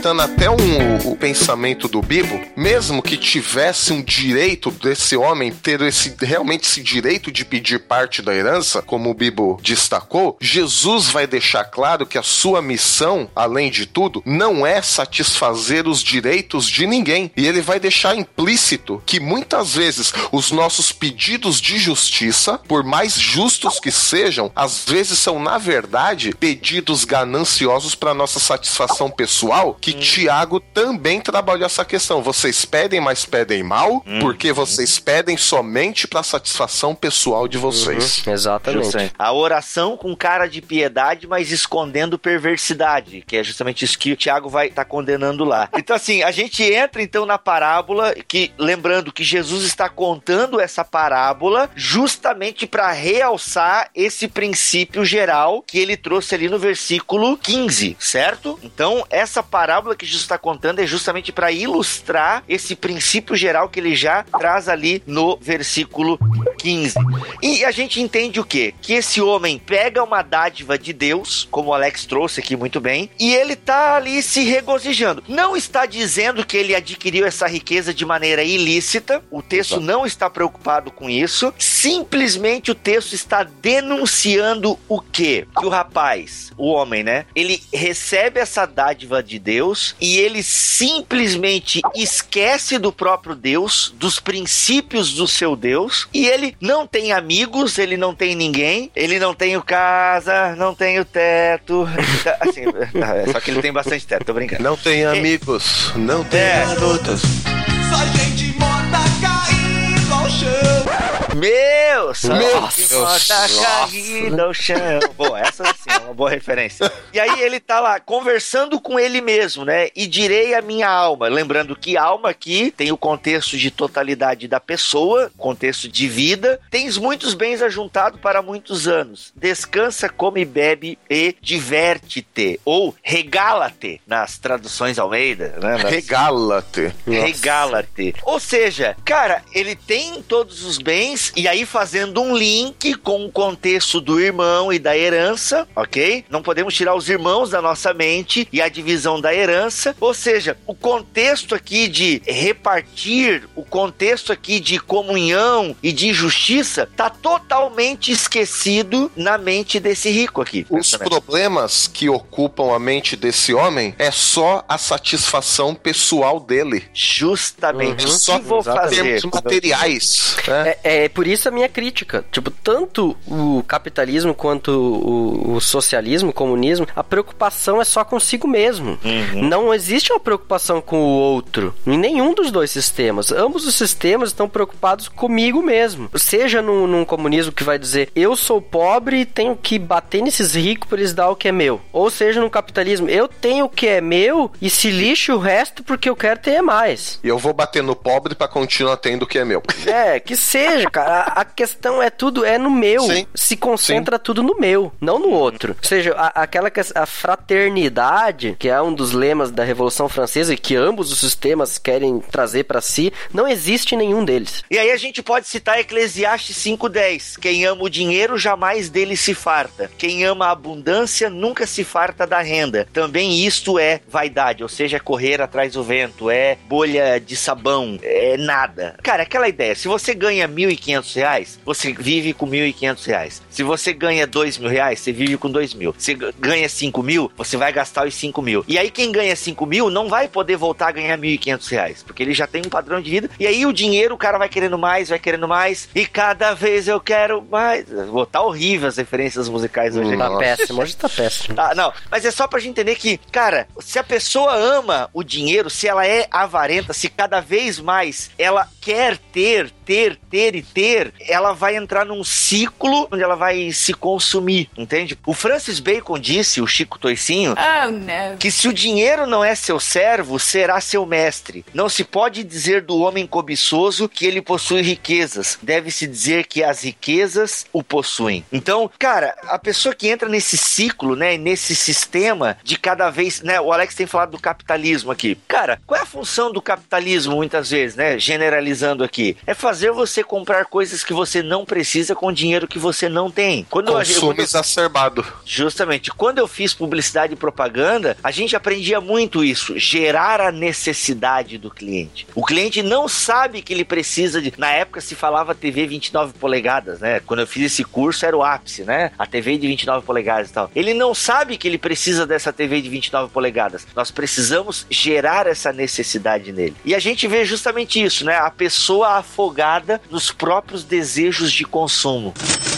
Completando até um, o pensamento do Bibo, mesmo que tivesse um direito desse homem ter esse realmente esse direito de pedir parte da herança, como o Bibo destacou, Jesus vai deixar claro que a sua missão, além de tudo, não é satisfazer os direitos de ninguém. E ele vai deixar implícito que muitas vezes os nossos pedidos de justiça, por mais justos que sejam, às vezes são na verdade pedidos gananciosos para nossa satisfação pessoal, que Tiago também trabalhou essa questão. Vocês pedem, mas pedem mal, porque vocês pedem somente para satisfação pessoal de vocês. Exatamente. A oração com cara de piedade, mas escondendo perversidade, que é justamente isso que o Tiago vai estar condenando lá. Então, assim, a gente entra então na parábola, que lembrando que Jesus está contando essa parábola justamente para realçar esse princípio geral que ele trouxe ali no versículo 15, certo? Então, essa parábola que Jesus está contando é justamente para ilustrar esse princípio geral que ele já traz ali no versículo 15. E a gente entende o quê? Que esse homem pega uma dádiva de Deus, como o Alex trouxe aqui muito bem, e ele tá ali se regozijando. Não está dizendo que ele adquiriu essa riqueza de maneira ilícita, o texto não está preocupado com isso, simplesmente o texto está denunciando o quê? Que o rapaz, o homem, né? Ele recebe essa dádiva de Deus Deus e ele simplesmente esquece do próprio Deus, dos princípios do seu Deus, e ele não tem amigos, ele não tem ninguém, ele não tem o casa, não tem o teto. *laughs* Assim, é, só que ele tem bastante teto, tô brincando. Não tem amigos, não tem É. garotas. Só gente morta caindo ao chão. Meu, Meu Nossa. caída ao chão. Bom, essa sim é uma boa referência. E aí ele tá lá conversando com ele mesmo, né? E direi a minha alma. Lembrando que alma aqui tem o contexto de totalidade da pessoa, contexto de vida. Tens muitos bens ajuntado para muitos anos. Descansa, come, bebe e diverte-te. Ou regala-te nas traduções Almeida, né? Nas- Regala-te. Regala-te. Ou seja, cara, ele tem todos os bens e aí fazendo um link com o contexto do irmão e da herança, ok? Não podemos tirar os irmãos da nossa mente e a divisão da herança. Ou seja, o contexto aqui de repartir, o contexto aqui de comunhão e de justiça tá totalmente esquecido na mente desse rico aqui. Os problemas que ocupam a mente desse homem é só a satisfação pessoal dele. Justamente. Uhum. Só vou fazer? materiais. né? É, é por isso a minha crítica. Tipo, tanto o capitalismo quanto o, o socialismo, o comunismo, a preocupação é só consigo mesmo. Não existe uma preocupação com o outro. Em nenhum dos dois sistemas. Ambos os sistemas estão preocupados comigo mesmo. Seja num, num comunismo que vai dizer eu sou pobre e tenho que bater nesses ricos para eles dar o que é meu. Ou seja, no capitalismo, eu tenho o que é meu e se lixe o resto porque eu quero ter mais. E eu vou bater no pobre pra continuar tendo o que é meu. É, que seja, cara. A, a questão é tudo, é no meu. Sim. Se concentra tudo no meu, não no outro. Ou seja, a- aquela que a fraternidade, que é um dos lemas da Revolução Francesa e que ambos os sistemas querem trazer pra si, não existe em nenhum deles. E aí a gente pode citar Eclesiastes 5:10. Quem ama o dinheiro jamais dele se farta. Quem ama a abundância nunca se farta da renda. Também isto é vaidade, ou seja, é correr atrás do vento, é bolha de sabão, é nada. Cara, aquela ideia, se você ganha 1.500 reais, você vive com 1.500 reais. Se você ganha 2 mil reais, você vive com 2 mil. Se ganha 5 mil, você vai gastar os 5 mil. E aí quem ganha 5 mil não vai poder voltar a ganhar 1.500 reais, porque ele já tem um padrão de vida. E aí o dinheiro, o cara vai querendo mais, vai querendo mais, e cada vez eu quero mais. Vou tá horrível as referências musicais hoje. Tá aqui. péssimo, hoje tá péssimo. Ah, não, mas é só pra gente entender que, cara, se a pessoa ama o dinheiro, se ela é avarenta, se cada vez mais ela quer ter, ter, ter e ter, ela vai entrar num ciclo onde ela vai se consumir, entende? O Francis Bacon disse, o Chico Toicinho, Oh, que se o dinheiro não é seu servo, será seu mestre. Não se pode dizer do homem cobiçoso que ele possui riquezas. Deve-se dizer que as riquezas o possuem. Então, cara, a pessoa que entra nesse ciclo, né, nesse sistema de cada vez, né, o Alex tem falado do capitalismo aqui. Cara, qual é a função do capitalismo muitas vezes, né, generalizando aqui? É fazer você comprar coisas que você não precisa com dinheiro que você não tem. Quando eu- Consumo quando eu- exacerbado. Justamente. Quando eu fiz publicidade e propaganda, a gente aprendia muito isso, gerar a necessidade do cliente. O cliente não sabe que ele precisa de. Na época se falava TV 29 polegadas, né? Quando eu fiz esse curso era o ápice, né? A TV de 29 polegadas e tal. Ele não sabe que ele precisa dessa TV de 29 polegadas. Nós precisamos gerar essa necessidade nele. E a gente vê justamente isso, né? A pessoa afogada nos próprios desejos de consumo.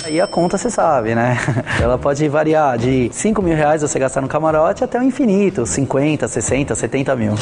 Aí a conta você sabe, né? *laughs* Ela pode variar de 5 mil reais você gastar no camarote até o infinito, 50, 60, 70 mil.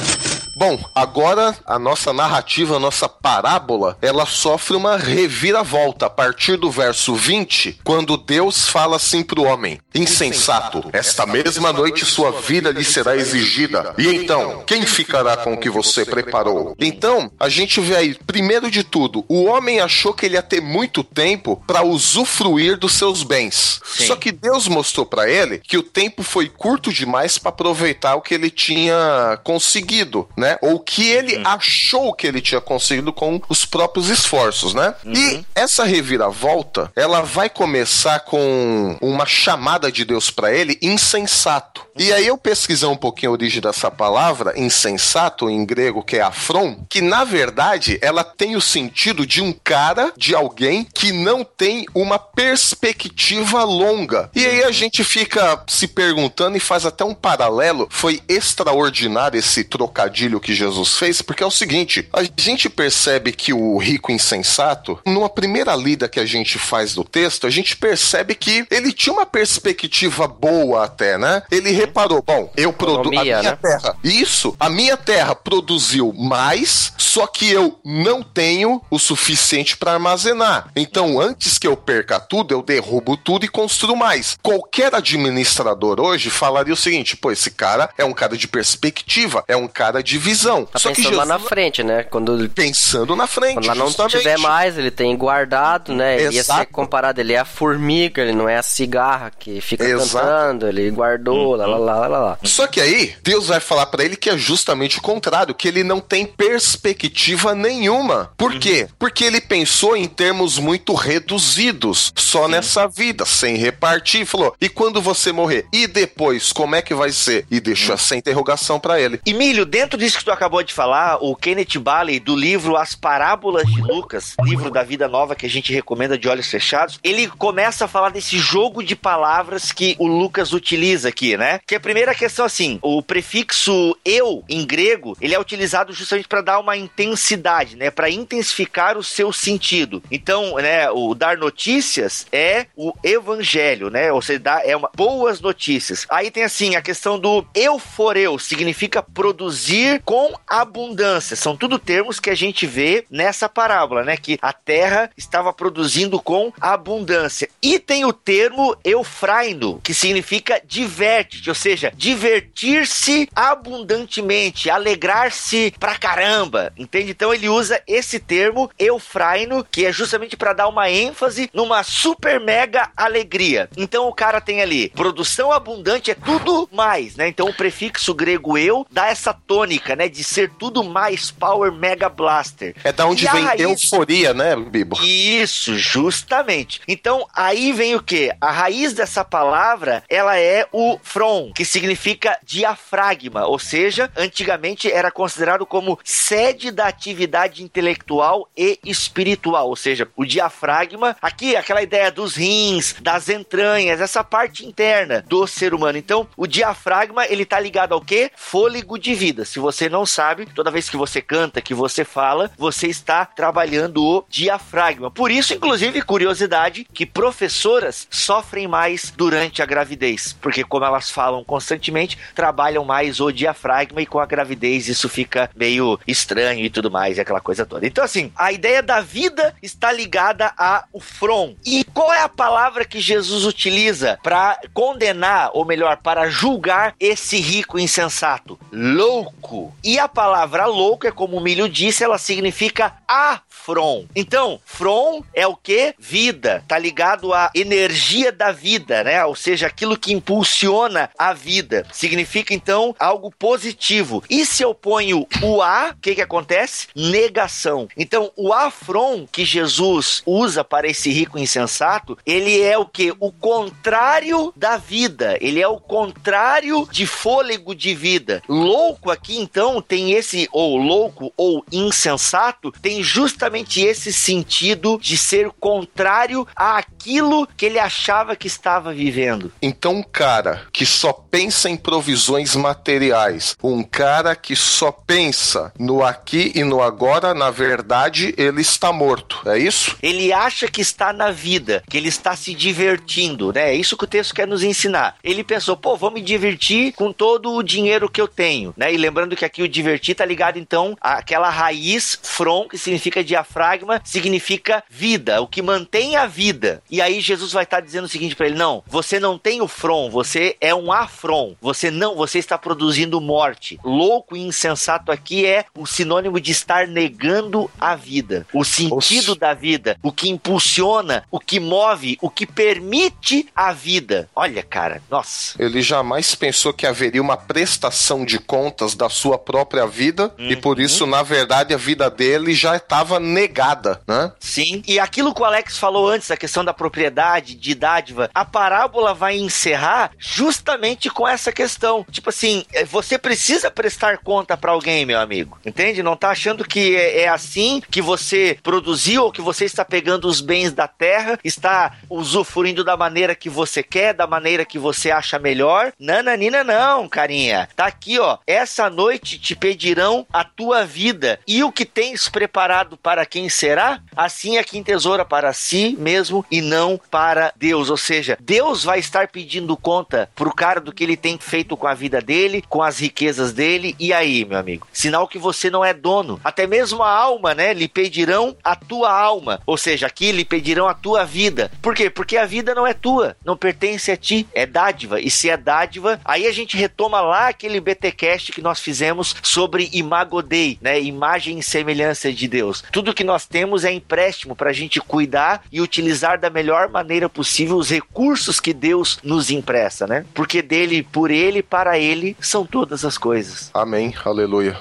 Bom, agora a nossa narrativa, a nossa parábola, ela sofre uma reviravolta a partir do verso 20, quando Deus fala assim pro homem: Insensato, esta mesma noite sua vida lhe será exigida. E então, quem ficará com o que você preparou? Então, a gente vê aí, primeiro de tudo, o homem achou que ele ia ter muito tempo para usufruir dos seus bens. Sim. Só que Deus mostrou para ele que o tempo foi curto demais para aproveitar o que ele tinha conseguido, né? Ou que ele achou que ele tinha conseguido com os próprios esforços, né? E essa reviravolta, ela vai começar com uma chamada de Deus para ele insensato. E aí eu pesquisei um pouquinho a origem dessa palavra, insensato, em grego, que é afron, que na verdade ela tem o sentido de um cara, de alguém que não tem uma perspectiva longa. E aí a gente fica se perguntando e faz até um paralelo. Foi extraordinário esse trocadilho que Jesus fez, porque é o seguinte: a gente percebe que o rico insensato, numa primeira lida que a gente faz do texto, a gente percebe que ele tinha uma perspectiva boa até, né? Ele reparou, bom, eu produzo a minha né? terra. Isso, a minha terra produziu mais, só que eu não tenho o suficiente para armazenar. Então, antes que eu perca tudo, eu derrubo tudo e construo mais. Qualquer administrador hoje falaria o seguinte: pô, esse cara é um cara de perspectiva, é um cara de visão. Tá só que pensando lá Jesus na frente, né? Quando, pensando na frente, quando lá não justamente. tiver mais, ele tem guardado, né? Ele ia ser Exato. comparado, ele é a formiga, ele não é a cigarra que fica Exato. cantando, ele guardou, lá, lá, lá, lá, lá. Só que aí, Deus vai falar pra ele que é justamente o contrário, que ele não tem perspectiva nenhuma. Por quê? Porque ele pensou em termos muito reduzidos, só nessa vida, sem repartir, falou: "E quando você morrer? E depois, como é que vai ser?" E deixou essa interrogação pra ele. Emílio, dentro disso que tu acabou de falar, o Kenneth Bailey, do livro As Parábolas de Lucas, livro da Vida Nova que a gente recomenda de olhos fechados, ele começa a falar desse jogo de palavras que o Lucas utiliza aqui, né? Que a primeira questão, assim, o prefixo eu, em grego, ele é utilizado justamente para dar uma intensidade, né? Para intensificar o seu sentido. Então, né, o dar notícias é o evangelho, né? Ou seja, dá, é uma boas notícias. Aí tem assim a questão do euforeu, significa produzir com abundância. São tudo termos que a gente vê nessa parábola, né? Que a terra estava produzindo com abundância. E tem o termo eufraino, que significa diverte, ou seja, divertir-se abundantemente, alegrar-se pra caramba, entende? Então ele usa esse termo eufraino, que é justamente para dar uma ênfase numa super mega alegria. Então o cara tem ali produção abundante é tudo mais, né? Então o prefixo grego eu dá essa tônica, né, de ser tudo mais power mega blaster. É da onde E vem raiz- euforia, né, Bibo? isso, justamente. Então, aí vem o que? A raiz dessa palavra, ela é o from, que significa diafragma, ou seja, antigamente era considerado como sede da atividade intelectual e espiritual, ou seja, o diafragma, aqui aquela ideia dos rins, das entranhas, essa parte interna do ser humano. Então, o diafragma, ele tá ligado ao quê? Fôlego de vida. Se você não sabe, toda vez que você canta, que você fala, você está trabalhando o diafragma. Por isso, inclusive, curiosidade, que professoras sofrem mais durante a gravidez, porque como elas falam constantemente, trabalham mais o diafragma e com a gravidez isso fica meio estranho e tudo mais, e aquela coisa toda. Então, assim, a ideia da vida está ligada ao from. E qual é a palavra que Jesus utiliza para condenar, ou melhor, para julgar esse rico insensato? Louco. E a palavra louco é como o Milho disse, ela significa afron. Então, from é o que? Vida. Tá ligado à energia da vida, né? Ou seja, aquilo que impulsiona a vida. Significa, então, algo positivo. E se eu ponho o a, o que que acontece? Negação. Então, o afron que Jesus usa para esse rico insensato, ele é o que? O contrário da vida. Ele é o contrário de fôlego de vida. Louco aqui, então, tem esse, ou louco, ou insensato, tem justamente esse sentido de ser contrário àquilo que ele achava que estava vivendo. Então, um cara que só pensa em provisões materiais, um cara que só pensa no aqui e no agora, na verdade, ele está morto. É isso? Ele acha que está na vida, que ele está se divertindo, né? É isso que o texto quer nos ensinar. Ele pensou, pô, vou me divertir com todo o dinheiro que eu tenho, né? E lembrando que aqui o divertir tá ligado então àquela raiz from, que significa diafragma, significa vida, o que mantém a vida. E aí Jesus vai estar dizendo o seguinte para ele: "Não, você não tem o from, você é um afron. Você não, você está produzindo morte. Louco e insensato aqui é o sinônimo de estar negando a vida, o sentido da vida, o que impulsiona, o que move, o que permite a vida. Olha, cara, nossa. Ele jamais pensou que haveria uma prestação de contas da sua própria vida e por isso, na verdade, a vida dele já estava negada, né? Sim, e aquilo que o Alex falou antes, a questão da propriedade, de dádiva, a parábola vai encerrar justamente com essa questão. Tipo assim, é, você precisa prestar conta pra alguém, meu amigo. Entende? Não tá achando que é, é assim que você produziu ou que você está pegando os bens da terra, está usufruindo da maneira que você quer, da maneira que você acha melhor. Nananina, não, carinha. Tá aqui, ó. Essa noite te pedirão a tua vida e o que tens preparado para quem será, assim é quem tesoura para si mesmo e não para Deus. Ou seja, Deus vai estar pedindo conta pro cara do que ele tem feito com a vida dele, com as riquezas dele. E aí, meu amigo? Sinal que você não é dono. Até mesmo a alma, né? Lhe pedirão a tua alma. Ou seja, aqui lhe pedirão a tua vida. Por quê? Porque a vida não é tua, não pertence a ti, é dádiva. E se é dádiva, aí a gente retoma lá aquele BTcast que nós fizemos sobre Imago Dei, né? Imagem e semelhança de Deus. Tudo que nós temos é empréstimo para a gente cuidar e utilizar da melhor maneira possível os recursos que Deus nos empresta, né? Porque dele, por ele, para ele são todas as coisas. Amém. Aleluia.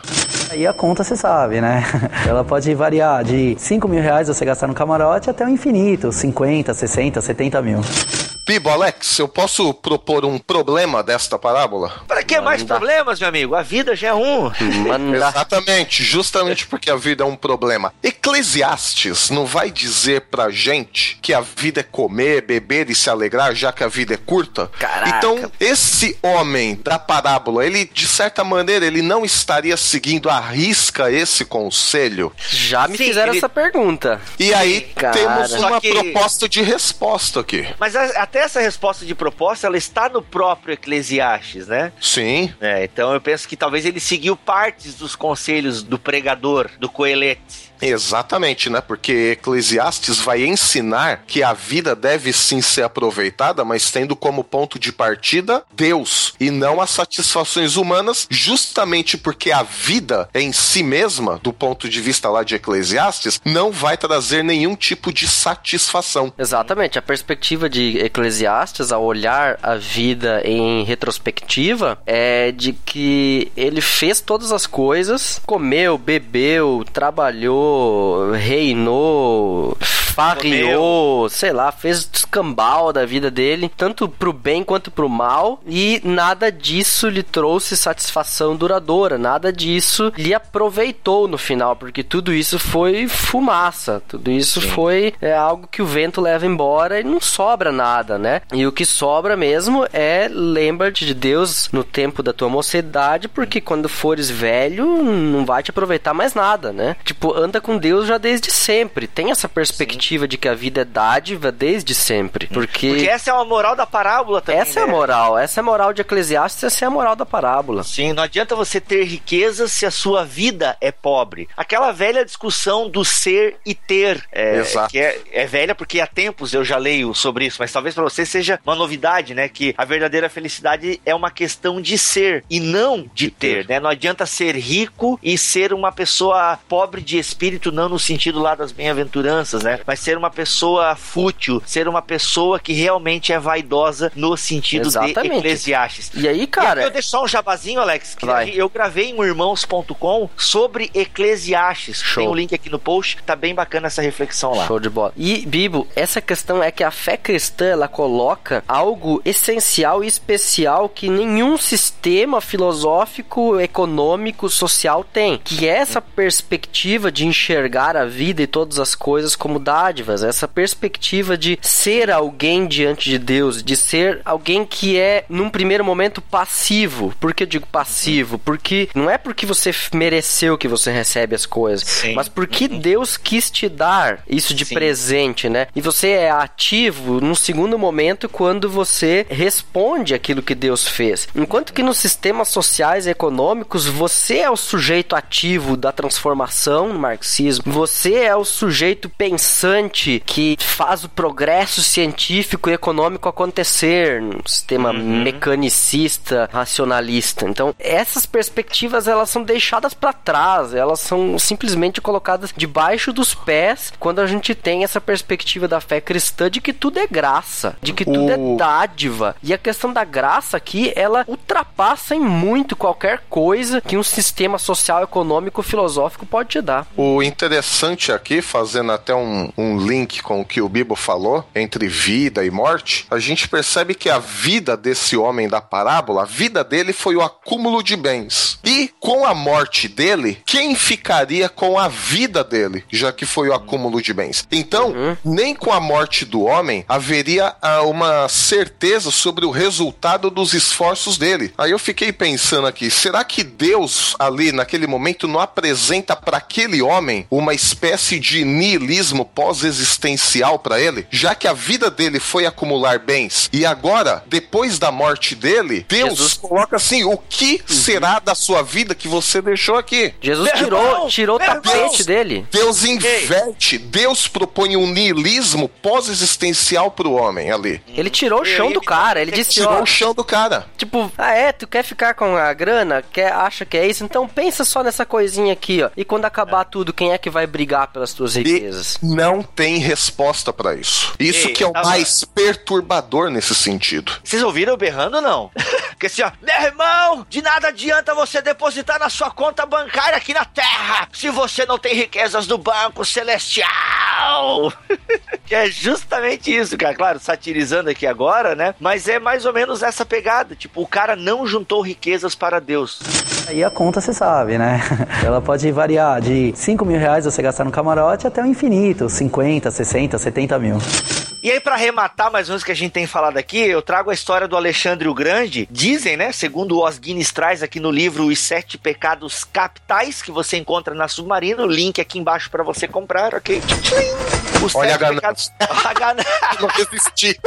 Aí a conta você sabe, né? *laughs* Ela pode variar de 5 mil reais você gastar no camarote até o infinito, 50, 60, 70 mil. Bibo, Alex, eu posso propor um problema desta parábola? Para que mais problemas, meu amigo? A vida já é um. Manda. Exatamente, justamente porque a vida é um problema. Eclesiastes não vai dizer pra gente que a vida é comer, beber e se alegrar, já que a vida é curta? Caraca. Então, esse homem da parábola, ele, de certa maneira, ele não estaria seguindo à risca esse conselho? Já me Sim, fizeram ele- essa pergunta. E aí Cara. temos uma que- proposta de resposta aqui. Mas a- até essa resposta de proposta, ela está no próprio Eclesiastes, né? Sim, É, então eu penso que talvez ele seguiu partes dos conselhos do pregador, do coelete. Exatamente, né? Porque Eclesiastes vai ensinar que a vida deve sim ser aproveitada, mas tendo como ponto de partida Deus e não as satisfações humanas, justamente porque a vida em si mesma, do ponto de vista lá de Eclesiastes, não vai trazer nenhum tipo de satisfação. Exatamente, a perspectiva de Eclesiastes ao olhar a vida em retrospectiva é de que ele fez todas as coisas, comeu, bebeu, trabalhou, reinou, farriou, sei lá, fez escambau da vida dele, tanto pro bem quanto pro mal, e nada disso lhe trouxe satisfação duradoura, nada disso lhe aproveitou no final, porque tudo isso foi fumaça, tudo isso foi é, algo que o vento leva embora e não sobra nada, né? E o que sobra mesmo é lembra-te de Deus no tempo da tua mocidade, porque quando fores velho não vai te aproveitar mais nada, né? Tipo, anda com Deus já desde sempre. Tem essa perspectiva de que a vida é dádiva desde sempre, porque, Porque essa é uma moral da parábola também. essa é a né? moral, essa é a moral de Eclesiastes, essa é a moral da parábola. Sim, não adianta você ter riqueza se a sua vida é pobre. Aquela velha discussão do ser e ter. É, Exato. Que é, é velha porque há tempos eu já leio sobre isso, mas talvez pra você seja uma novidade, né? Que a verdadeira felicidade é uma questão de ser e não de ter, né? Não adianta ser rico e ser uma pessoa pobre de espírito, não no sentido lá das bem-aventuranças, né? Mas ser uma pessoa fútil, ser uma pessoa que realmente é vaidosa no sentido Exatamente. de Eclesiastes. E aí, E cara, eu deixo só um jabazinho, Alex, que Vai. eu gravei em irmãos.com sobre Eclesiastes. Show. Tem o link aqui no post, tá bem bacana essa reflexão lá. Show de bola. E, Bibo, essa questão é que a fé cristã, ela coloca algo essencial e especial que nenhum sistema filosófico, econômico, social tem. Que é essa perspectiva de enxergar a vida e todas as coisas como dádivas. Essa perspectiva de ser alguém diante de Deus, de ser alguém que é, num primeiro momento, passivo. Por que eu digo passivo? Porque não é porque você mereceu que você recebe as coisas, Sim. mas porque Deus quis te dar isso de Sim. presente, né? E você é ativo no segundo momento quando você responde aquilo que Deus fez. Enquanto que nos sistemas sociais e econômicos, você é o sujeito ativo da transformação no marxismo, você é o sujeito pensante interessante que faz o progresso científico e econômico acontecer num sistema mecanicista, racionalista. Então, essas perspectivas elas são deixadas para trás, elas são simplesmente colocadas debaixo dos pés quando a gente tem essa perspectiva da fé cristã de que tudo é graça, de que tudo é O- dádiva. E a questão da graça aqui, ela ultrapassa em muito qualquer coisa que um sistema social, econômico, filosófico pode te dar. O interessante aqui, fazendo até um, um link com o que o Bibo falou, entre vida e morte, a gente percebe que a vida desse homem da parábola, a vida dele foi o acúmulo de bens. E com a morte dele, quem ficaria com a vida dele, já que foi o acúmulo de bens? Então, nem com a morte do homem haveria ah, uma certeza sobre o resultado dos esforços dele. Aí eu fiquei pensando aqui, será que Deus ali naquele momento não apresenta para aquele homem uma espécie de niilismo pós-existencial para ele, já que a vida dele foi acumular bens e agora, depois da morte dele, Deus Jesus- coloca assim: o que será da sua vida que você deixou aqui? Jesus Meu tirou, irmão, tirou o tapete irmão. dele. Deus inverte, Deus propõe um niilismo pós-existencial pro homem ali. Ele tirou o chão do cara. Ele disse, Tirou ó, o chão do cara. tipo, ah é, tu quer ficar com a grana? Quer, acha que é isso? Então pensa só nessa coisinha aqui, ó. E quando acabar tudo, quem é que vai brigar pelas tuas E riquezas? Não tem resposta pra isso. Isso Ei, que é o tá mais perturbador nesse sentido. Vocês ouviram eu berrando ou não? *laughs* Porque assim, ó, meu irmão, de nada adianta você depositar na sua conta bancária aqui na Terra se você não tem riquezas do Banco Celestial. *laughs* que é justamente isso, cara. Claro, satirizando aqui agora, né? Mas é mais ou menos essa pegada. Tipo, o cara não juntou riquezas para Deus. Aí a conta você sabe, né? *laughs* Ela pode variar de 5 mil reais você gastar no camarote até o infinito, 50, 60, 70 mil. E aí, pra arrematar mais o que a gente tem falado aqui, eu trago a história do Alexandre o Grande. Dizem, né? Segundo o Os Guinness traz aqui no livro Os Sete Pecados Capitais, que você encontra na Submarino. Link aqui embaixo pra você comprar, ok? Os Olha a sete pecados. *laughs* A ganância. Não resisti.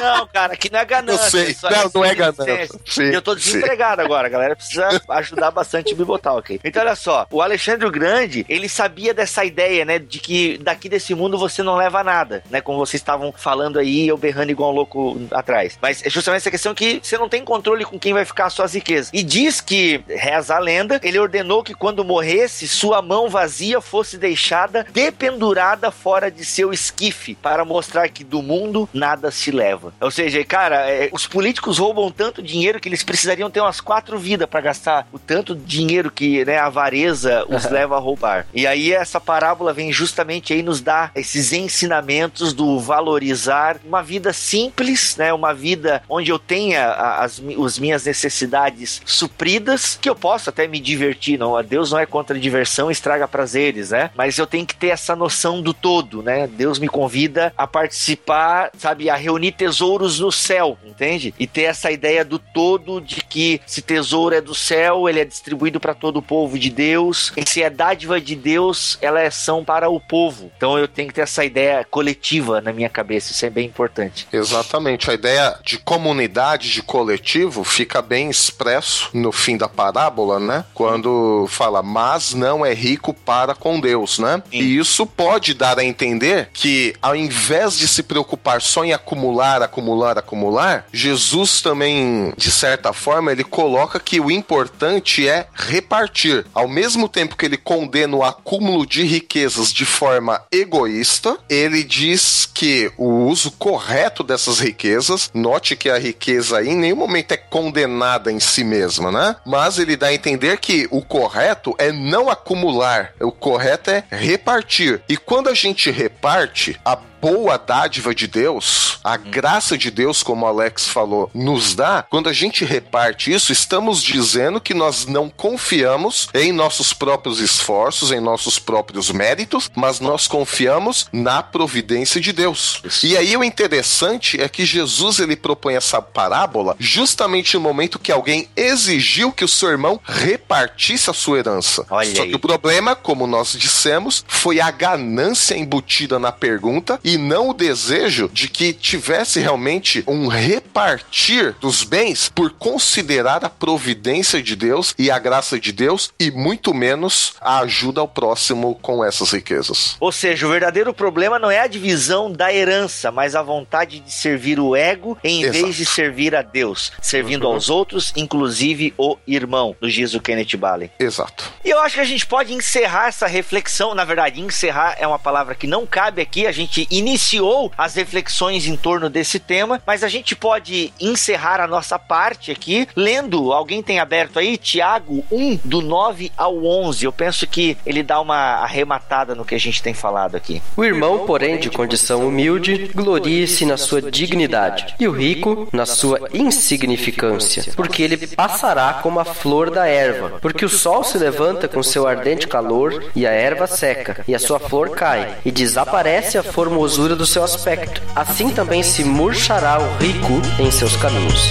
Não, cara, aqui não é ganância. Eu sei. isso Não, não é ganância. Sim, eu tô sim. desempregado agora, a galera precisa ajudar bastante o Bibotal, ok? Então, olha só, o Alexandre o Grande, ele sabia dessa ideia, né, de que daqui desse mundo você não leva nada, né, como vocês estavam falando aí, eu berrando igual um louco atrás. Mas é justamente essa questão que você não tem controle com quem vai ficar as suas riquezas. E diz que, reza a lenda, ele ordenou que quando morresse, sua mão vazia fosse deixada dependurada fora de seu esquife, para mostrar que do mundo nada se leva. Ou seja, cara, é, os políticos roubam tanto dinheiro que eles precisariam ter umas quatro vidas para gastar o tanto dinheiro que né, a avareza os leva a roubar. E aí essa parábola vem justamente aí nos dar esses ensinamentos do valorizar uma vida simples, né, uma vida onde eu tenha as, as minhas necessidades supridas, que eu posso até me divertir, não, Deus não é contra a diversão, estraga prazeres, né? Mas eu tenho que ter essa noção do todo, né? Deus me convida a participar, sabe, a reunir tesouros no céu, entende? E ter essa ideia do todo de que se tesouro é do céu, ele é distribuído para todo o povo de Deus. E se é dádiva de Deus, elas são para o povo. Então eu tenho que ter essa ideia coletiva na minha cabeça, isso é bem importante. Exatamente. A ideia de comunidade, de coletivo, fica bem expresso no fim da parábola, né? Quando fala, mas não é rico para com Deus, né? E isso pode dar a entender que, ao invés de se preocupar só em acumular, acumular, acumular, Jesus também, de certa forma, ele coloca que o importante é repartir. Ao mesmo tempo que ele condena o acúmulo de riquezas de forma egoísta, ele diz que o uso correto dessas riquezas, note que a riqueza aí em nenhum momento é condenada em si mesma, né? Mas ele dá a entender que o correto é não acumular, o correto é repartir. E quando a gente reparte, a boa dádiva de Deus, a graça de Deus, como o Alex falou, nos dá, quando a gente reparte isso, estamos dizendo que nós não confiamos em nossos próprios esforços, em nossos próprios méritos, mas nós confiamos na providência de Deus. E aí o interessante é que Jesus ele propõe essa parábola justamente no momento que alguém exigiu que o seu irmão repartisse a sua herança. Olha Só aí. que o problema, como nós dissemos, foi a ganância embutida na pergunta e e não o desejo de que tivesse realmente um repartir dos bens por considerar a providência de Deus e a graça de Deus e muito menos a ajuda ao próximo com essas riquezas. Ou seja, o verdadeiro problema não é a divisão da herança, mas a vontade de servir o ego em Exato. vez de servir a Deus, servindo aos outros, inclusive o irmão, nos diz o Kenneth Balen. Exato. E eu acho que a gente pode encerrar essa reflexão. Na verdade, encerrar é uma palavra que não cabe aqui. A gente iniciou as reflexões em torno desse tema, mas a gente pode encerrar a nossa parte aqui lendo. Alguém tem aberto aí? Tiago 1, do 9 ao 11. Eu penso que ele dá uma arrematada no que a gente tem falado aqui. O irmão, porém, de condição humilde, glorie-se na sua dignidade, e o rico na sua insignificância, porque ele passará como a flor da erva, porque o sol se levanta com seu ardente calor, e a erva seca, e a sua flor cai, e desaparece a formosura do seu aspecto. Assim também se murchará o rico em seus caminhos.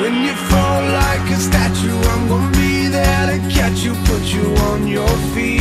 When you fall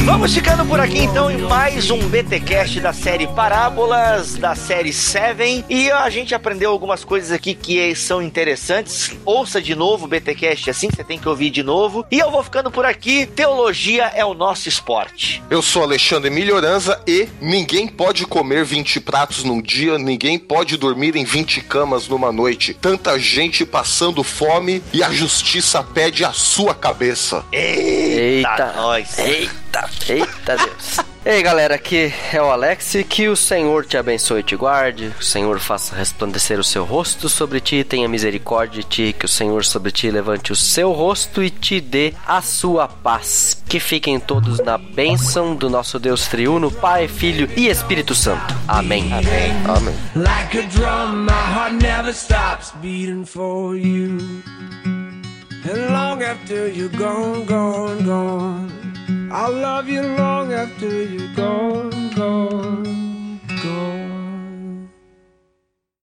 Vamos ficando por aqui então em mais um BTcast da série Parábolas, da série Seven. E a gente aprendeu algumas coisas aqui que são interessantes. Ouça de novo o BTcast assim, você tem que ouvir de novo. E eu vou ficando por aqui. Teologia é o nosso esporte. Eu sou Alexandre Melhoranza e ninguém pode comer 20 pratos num dia, ninguém pode dormir em 20 camas numa noite. Tanta gente passando fome e a justiça pede a sua cabeça. Eita, Eita. nós. Eita, eita Deus. *laughs* Ei galera, aqui é o Alex que o Senhor te abençoe e te guarde, o Senhor faça resplandecer o seu rosto sobre ti, tenha misericórdia de ti, que o Senhor sobre ti levante o seu rosto e te dê a sua paz. Que fiquem todos na bênção do nosso Deus triuno, Pai, Filho e Espírito Santo. Amém. Amém. Like And long after you're gone, gone, gone I'll love you long after you're gone, gone, gone.